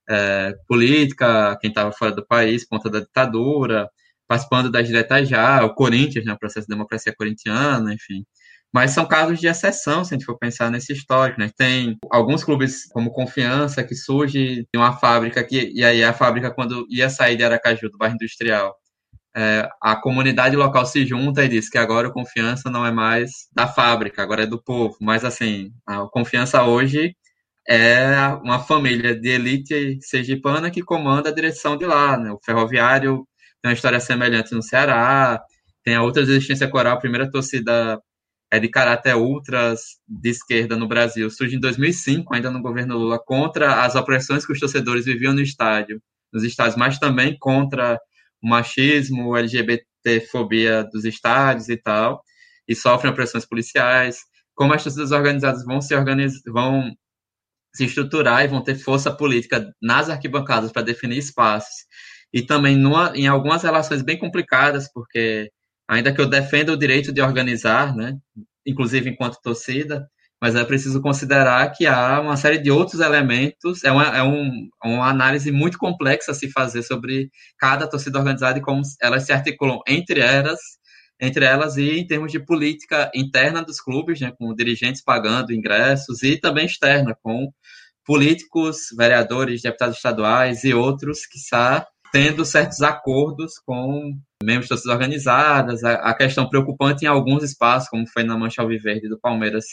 é, política, quem estava fora do país, conta da ditadura, participando das diretas já, o Corinthians, né, o processo de democracia corintiana, enfim. Mas são casos de exceção, se a gente for pensar nesse histórico, né? Tem alguns clubes como Confiança, que surge de uma fábrica, que, e aí a fábrica, quando ia sair de Aracaju, do bairro industrial, é, a comunidade local se junta e diz que agora o Confiança não é mais da fábrica, agora é do povo. Mas, assim, a Confiança hoje é uma família de elite sergipana que comanda a direção de lá. Né? O ferroviário tem uma história semelhante no Ceará, tem a outra resistência coral, a primeira torcida é de caráter ultras de esquerda no Brasil, surge em 2005, ainda no governo Lula, contra as opressões que os torcedores viviam no estádio, nos estádios, mas também contra o machismo, LGBTfobia dos estádios e tal, e sofrem opressões policiais. Como as torcidas organizadas vão se organizar, vão se estruturar e vão ter força política nas arquibancadas para definir espaços. E também numa, em algumas relações bem complicadas, porque ainda que eu defenda o direito de organizar, né, inclusive enquanto torcida, mas é preciso considerar que há uma série de outros elementos, é uma, é um, uma análise muito complexa a se fazer sobre cada torcida organizada e como elas se articulam entre elas, entre elas e em termos de política interna dos clubes, né, com dirigentes pagando ingressos, e também externa, com políticos, vereadores, deputados estaduais e outros que está tendo certos acordos com membros de organizadas, a, a, questão preocupante em alguns espaços, como foi na Mancha Alviverde do Palmeiras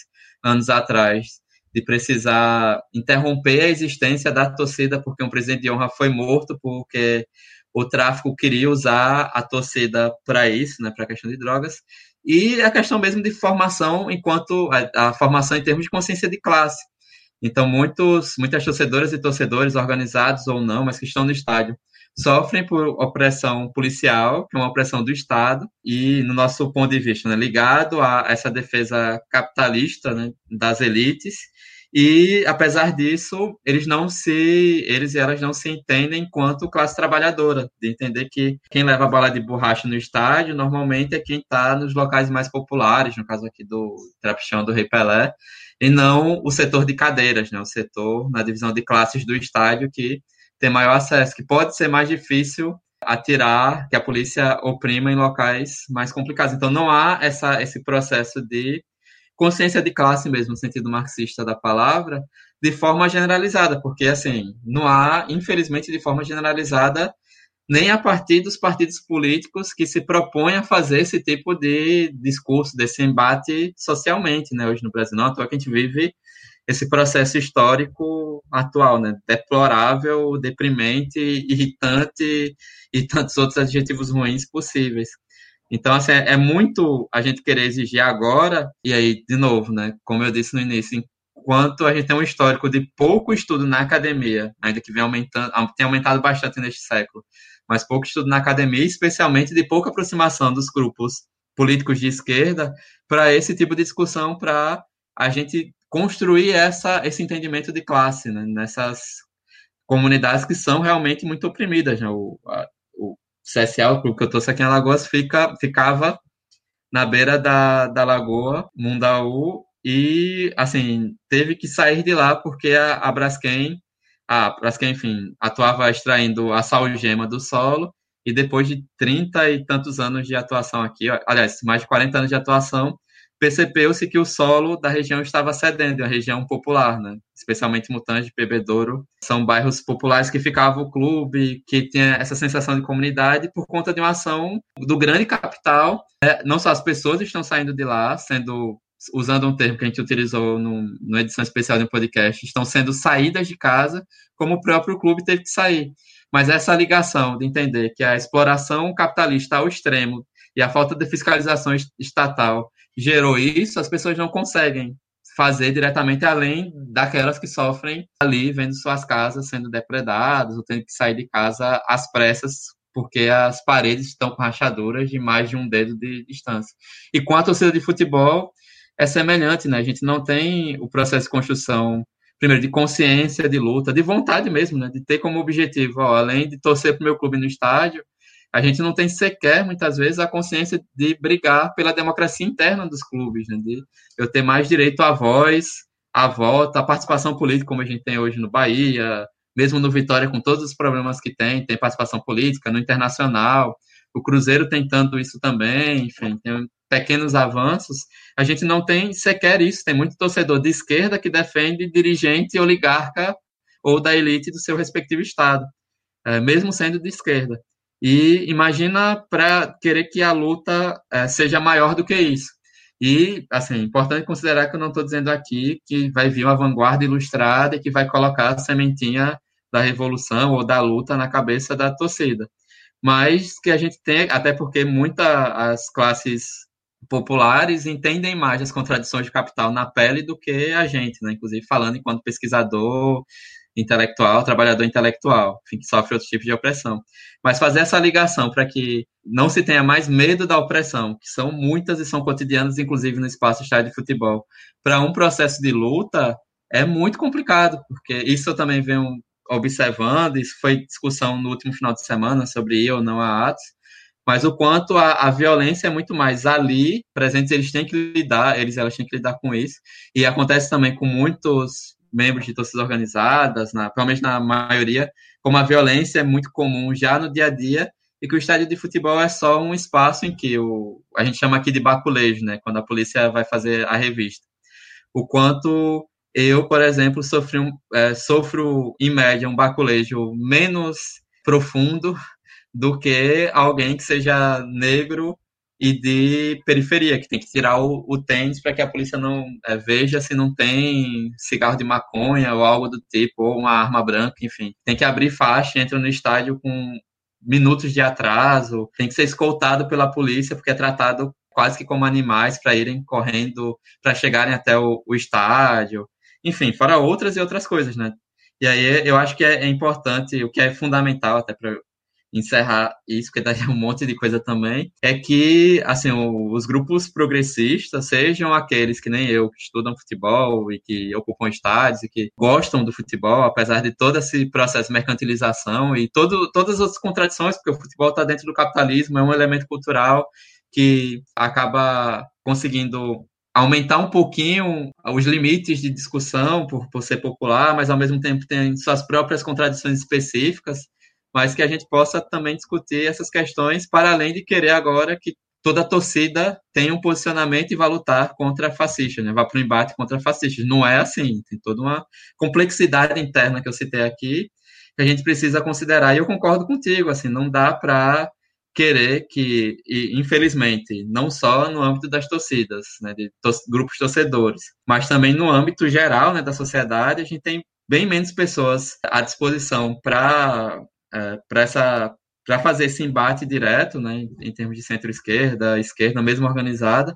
anos atrás, de precisar interromper a existência da torcida porque um presidente de honra foi morto porque o tráfico queria usar a torcida para isso, né, para a questão de drogas, e a questão mesmo de formação enquanto a, a, formação em termos de consciência de classe. Então, muitos, muitas torcedoras e torcedores, organizados ou não, mas que estão no estádio, sofrem por opressão policial, que é uma opressão do Estado, e, no nosso ponto de vista, né, ligado a essa defesa capitalista né, das elites, e apesar disso, eles não se, eles e elas não se entendem enquanto classe trabalhadora, de entender que quem leva a bala de borracha no estádio normalmente é quem está nos locais mais populares, no caso aqui do Trapichão do Rei Pelé, e não o setor de cadeiras, né, o setor na divisão de classes do estádio que tem maior acesso, que pode ser mais difícil atirar, que a polícia oprima em locais mais complicados. Então não há essa, esse processo de consciência de classe mesmo, no sentido marxista da palavra, de forma generalizada, porque, assim, não há, infelizmente, de forma generalizada, nem a partir dos partidos políticos que se propõem a fazer esse tipo de discurso, desse embate socialmente, né, hoje no Brasil. Não, à que a gente vive esse processo histórico atual, né, deplorável, deprimente, irritante e tantos outros adjetivos ruins possíveis. Então, assim, é muito a gente querer exigir agora, e aí, de novo, né, como eu disse no início, enquanto a gente tem um histórico de pouco estudo na academia, ainda que vem aumentando, tem aumentado bastante neste século, mas pouco estudo na academia, especialmente de pouca aproximação dos grupos políticos de esquerda para esse tipo de discussão, para a gente construir essa, esse entendimento de classe né, nessas comunidades que são realmente muito oprimidas. Né? O, a, CSA, o clube que eu torço aqui em Alagoas, fica, ficava na beira da, da lagoa, Mundaú, e, assim, teve que sair de lá porque a, a Braskem, a Braskem, enfim, atuava extraindo a salgema do solo, e depois de 30 e tantos anos de atuação aqui, aliás, mais de 40 anos de atuação, percebeu-se que o solo da região estava cedendo, é uma região popular, né? especialmente Mutange, Bebedouro, são bairros populares que ficava o clube, que tinha essa sensação de comunidade por conta de uma ação do grande capital. É, não só as pessoas estão saindo de lá, sendo usando um termo que a gente utilizou no, numa edição especial do podcast, estão sendo saídas de casa, como o próprio clube teve que sair. Mas essa ligação de entender que a exploração capitalista ao extremo e a falta de fiscalização estatal gerou isso, as pessoas não conseguem fazer diretamente além daquelas que sofrem ali, vendo suas casas sendo depredadas, ou tendo que sair de casa às pressas, porque as paredes estão com rachaduras de mais de um dedo de distância. E com a torcida de futebol, é semelhante, né? A gente não tem o processo de construção, primeiro, de consciência, de luta, de vontade mesmo, né? De ter como objetivo, ó, além de torcer para o meu clube no estádio, a gente não tem sequer, muitas vezes, a consciência de brigar pela democracia interna dos clubes, né? de eu ter mais direito à voz, à volta, à participação política, como a gente tem hoje no Bahia, mesmo no Vitória, com todos os problemas que tem, tem participação política, no Internacional, o Cruzeiro tentando isso também, enfim, tem pequenos avanços, a gente não tem sequer isso, tem muito torcedor de esquerda que defende dirigente oligarca ou da elite do seu respectivo estado, é, mesmo sendo de esquerda. E imagina para querer que a luta é, seja maior do que isso. E, assim, importante considerar que eu não estou dizendo aqui que vai vir uma vanguarda ilustrada e que vai colocar a sementinha da revolução ou da luta na cabeça da torcida. Mas que a gente tem, até porque muitas as classes populares entendem mais as contradições de capital na pele do que a gente, né? Inclusive falando enquanto pesquisador intelectual, trabalhador intelectual, enfim, que sofre outros tipos de opressão. Mas fazer essa ligação para que não se tenha mais medo da opressão, que são muitas e são cotidianas, inclusive no espaço estádio de futebol, para um processo de luta, é muito complicado, porque isso eu também venho observando, isso foi discussão no último final de semana sobre ir ou não a atos, mas o quanto a, a, violência é muito mais ali, presentes eles têm que lidar, eles elas têm que lidar com isso, e acontece também com muitos membros de torcidas organizadas, na, provavelmente na maioria, como a violência é muito comum já no dia a dia, e que o estádio de futebol é só um espaço em que o, a gente chama aqui de baculejo, né, quando a polícia vai fazer a revista. O quanto eu, por exemplo, sofri um, é, sofro, em média, um baculejo menos profundo do que alguém que seja negro e de periferia, que tem que tirar o, o tênis para que a polícia não é, veja se não tem cigarro de maconha ou algo do tipo, ou uma arma branca, enfim. Tem que abrir faixa, entra no estádio com minutos de atraso, tem que ser escoltado pela polícia, porque é tratado quase que como animais para irem correndo, para chegarem até o, o estádio. Enfim, fora outras e outras coisas, né? E aí eu acho que é, é importante, o que é fundamental até para encerrar isso, porque daí é um monte de coisa também, é que, assim, os grupos progressistas, sejam aqueles que nem eu, que estudam futebol e que ocupam estádios e que gostam do futebol, apesar de todo esse processo de mercantilização e todo, todas as contradições, porque o futebol está dentro do capitalismo, é um elemento cultural que acaba conseguindo aumentar um pouquinho os limites de discussão por, por ser popular, mas ao mesmo tempo tem suas próprias contradições específicas, mas que a gente possa também discutir essas questões para além de querer agora que toda torcida tenha um posicionamento e vá lutar contra fascistas, né? vá para o embate contra fascistas. Não é assim, tem toda uma complexidade interna que eu citei aqui que a gente precisa considerar, e eu concordo contigo, assim, não dá para querer que, e, infelizmente, não só no âmbito das torcidas, né, de grupos torcedores, mas também no âmbito geral né, da sociedade, a gente tem bem menos pessoas à disposição para é, para essa para fazer esse embate direto, né, em termos de centro-esquerda, esquerda, mesmo organizada,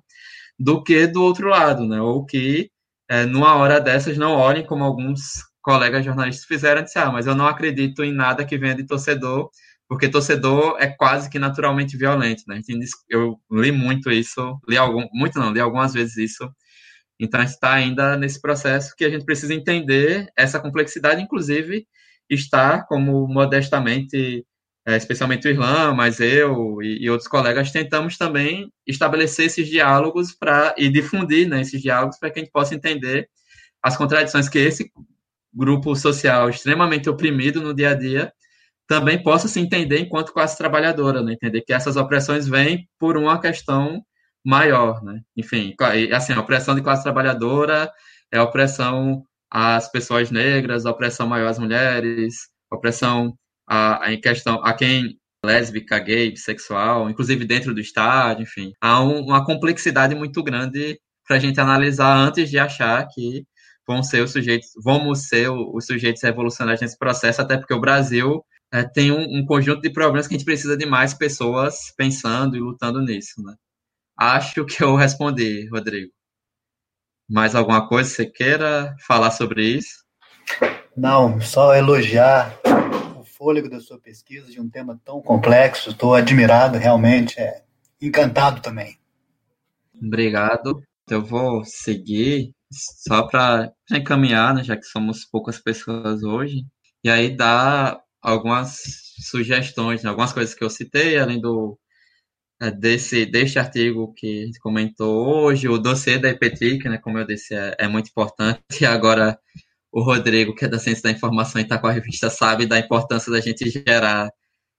do que do outro lado, né, ou que é, numa hora dessas não olhem como alguns colegas jornalistas fizeram, disse, ah, mas eu não acredito em nada que venha de torcedor, porque torcedor é quase que naturalmente violento, né? Eu li muito isso, li algum, muito não, li algumas vezes isso. Então a gente está ainda nesse processo que a gente precisa entender essa complexidade, inclusive estar como modestamente, é, especialmente o Irlã, mas eu e, e, outros colegas tentamos também estabelecer esses diálogos para e difundir né, esses diálogos para que a gente possa entender as contradições que esse grupo social extremamente oprimido no dia a dia também possa se entender enquanto classe trabalhadora, né? entender que essas opressões vêm por uma questão maior, né? Enfim, assim, a opressão de classe trabalhadora é a opressão às pessoas negras, a opressão maior às mulheres, a opressão a, a, em questão a quem lésbica, gay, bissexual, inclusive dentro do estádio, enfim. Há um, uma complexidade muito grande para a gente analisar antes de achar que vão ser os sujeitos, vamos ser os sujeitos revolucionários nesse processo, até porque o Brasil é, tem um, um, conjunto de problemas que a gente precisa de mais pessoas pensando e lutando nisso, né? Acho que eu respondi, Rodrigo. Mais alguma coisa que você queira falar sobre isso?
Não, só elogiar o fôlego da sua pesquisa de um tema tão complexo. Estou admirado, realmente, é encantado também.
Obrigado. Eu vou seguir só para encaminhar, né, já que somos poucas pessoas hoje, e aí dar algumas sugestões, né, algumas coisas que eu citei, além do desse deste artigo que a gente comentou hoje, o dossiê da EPTIC, né, como eu disse, é, é muito importante. E agora o Rodrigo, que é da Ciência da Informação e está com a revista, sabe da importância da gente gerar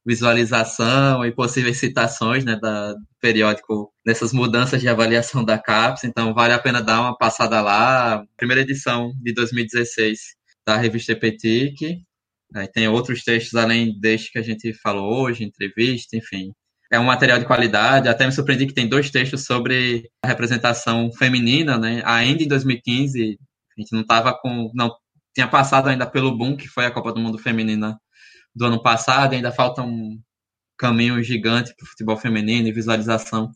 visualização e possíveis citações né, da, do periódico nessas mudanças de avaliação da CAPES, então vale a pena dar uma passada lá. Primeira edição de 2016 da revista EPTIC, Aí tem outros textos além deste que a gente falou hoje, entrevista, enfim. É um material de qualidade. Até me surpreendi que tem dois textos sobre a representação feminina, né? Ainda em 2015, a gente não estava com. não tinha passado ainda pelo boom que foi a Copa do Mundo Feminina do ano passado, ainda falta um caminho gigante para o futebol feminino e visualização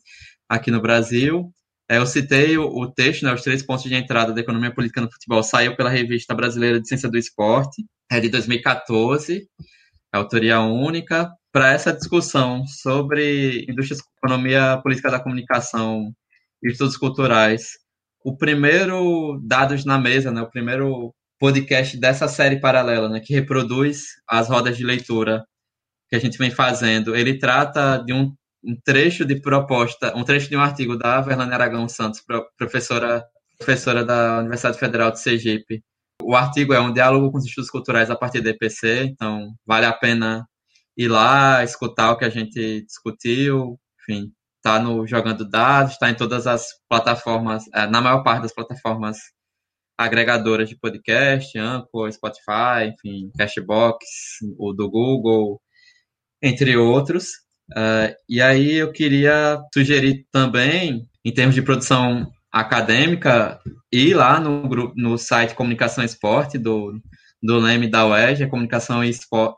aqui no Brasil. É, eu citei o, texto, né, os três pontos de entrada da economia política no futebol, saiu pela Revista Brasileira de Ciência do Esporte, é de 2014, autoria única, para essa discussão sobre indústria, economia política da comunicação e estudos culturais. O primeiro Dados na Mesa, né, o primeiro podcast dessa série paralela, né, que reproduz as rodas de leitura que a gente vem fazendo, ele trata de um, um trecho de proposta, um trecho de um artigo da Verlane Aragão Santos, professora, professora da Universidade Federal de Sergipe, o artigo é um diálogo com os estudos culturais a partir do EPC, então vale a pena ir lá, escutar o que a gente discutiu, enfim, tá no Jogando Dados, está em todas as plataformas, é, na maior parte das plataformas agregadoras de podcast, Anchor, Spotify, enfim, Cashbox, o do Google, entre outros. Uh, e aí eu queria sugerir também, em termos de produção acadêmica, ir lá no, grupo, no site Comunicação Esporte do, do Leme da UERJ, é comunicação e,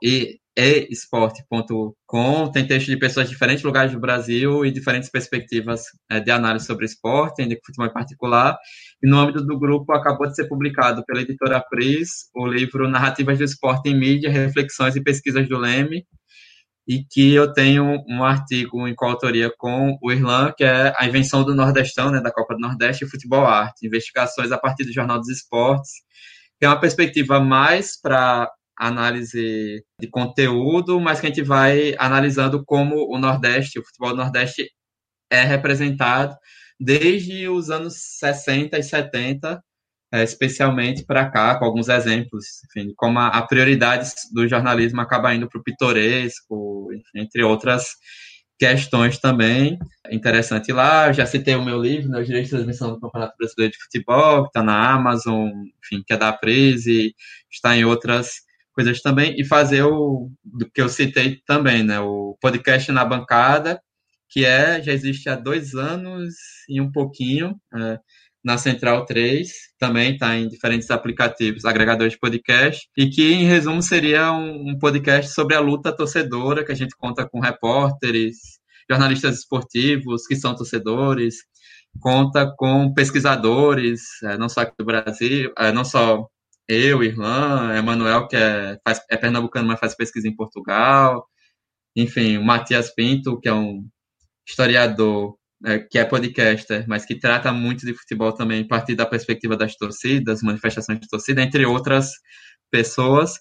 e esporte.com. Tem texto de pessoas de diferentes lugares do Brasil e diferentes perspectivas é, de análise sobre esporte, ainda que futebol em particular. E no âmbito do grupo, acabou de ser publicado pela editora Pris o livro Narrativas do Esporte em Mídia, Reflexões e Pesquisas do Leme, e que eu tenho um artigo em coautoria com o Irlan, que é a invenção do Nordestão, né, da Copa do Nordeste e Futebol Arte, investigações a partir do Jornal dos Esportes, que é uma perspectiva mais para análise de conteúdo, mas que a gente vai analisando como o Nordeste, o futebol do Nordeste é representado desde os anos 60 e 70, é, especialmente para cá, com alguns exemplos, enfim, como a, prioridade do jornalismo acaba indo para o pitoresco, entre outras questões também. Interessante lá, eu já citei o meu livro, né, Os Direitos de Transmissão do Campeonato Brasileiro de Futebol, que está na Amazon, enfim, que é da Prise, está em outras coisas também, e fazer o do que eu citei também, né? O podcast na bancada, que é, já existe há dois anos e um pouquinho, é, na Central 3, também está em diferentes aplicativos, agregadores de podcast, e que, em resumo, seria um, um podcast sobre a luta torcedora, que a gente conta com repórteres, jornalistas esportivos que são torcedores, conta com pesquisadores, é, não só aqui do Brasil, é, não só eu, Irlan, Emanuel, que é, faz, é pernambucano, mas faz pesquisa em Portugal, enfim, o Matias Pinto, que é um historiador, é, que é podcaster, mas que trata muito de futebol também a partir da perspectiva das torcidas, manifestações de torcida, entre outras pessoas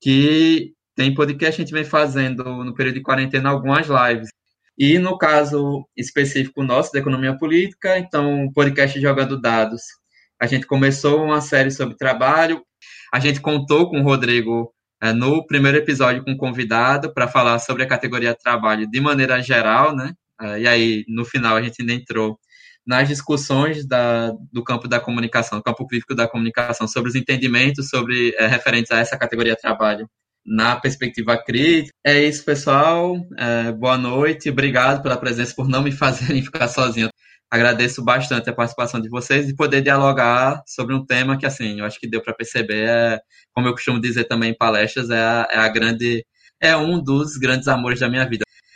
que tem podcast, a gente vem fazendo no período de quarentena algumas lives. E no caso específico nosso, da economia política, então, podcast Jogando Dados, a gente começou uma série sobre trabalho. A gente contou com o Rodrigo é, no primeiro episódio com convidado para falar sobre a categoria trabalho de maneira geral, né? É, e aí, no final, a gente ainda entrou nas discussões da, do campo da comunicação, do campo crítico da comunicação, sobre os entendimentos sobre é, referentes a essa categoria trabalho na perspectiva crítica. É isso, pessoal. É, boa noite. Obrigado pela presença, por não me fazerem ficar sozinho agradeço bastante a participação de vocês e poder dialogar sobre um tema que, assim, eu acho que deu para perceber, é, como eu costumo dizer também em palestras, é a, é a grande, é um dos grandes amores da minha vida.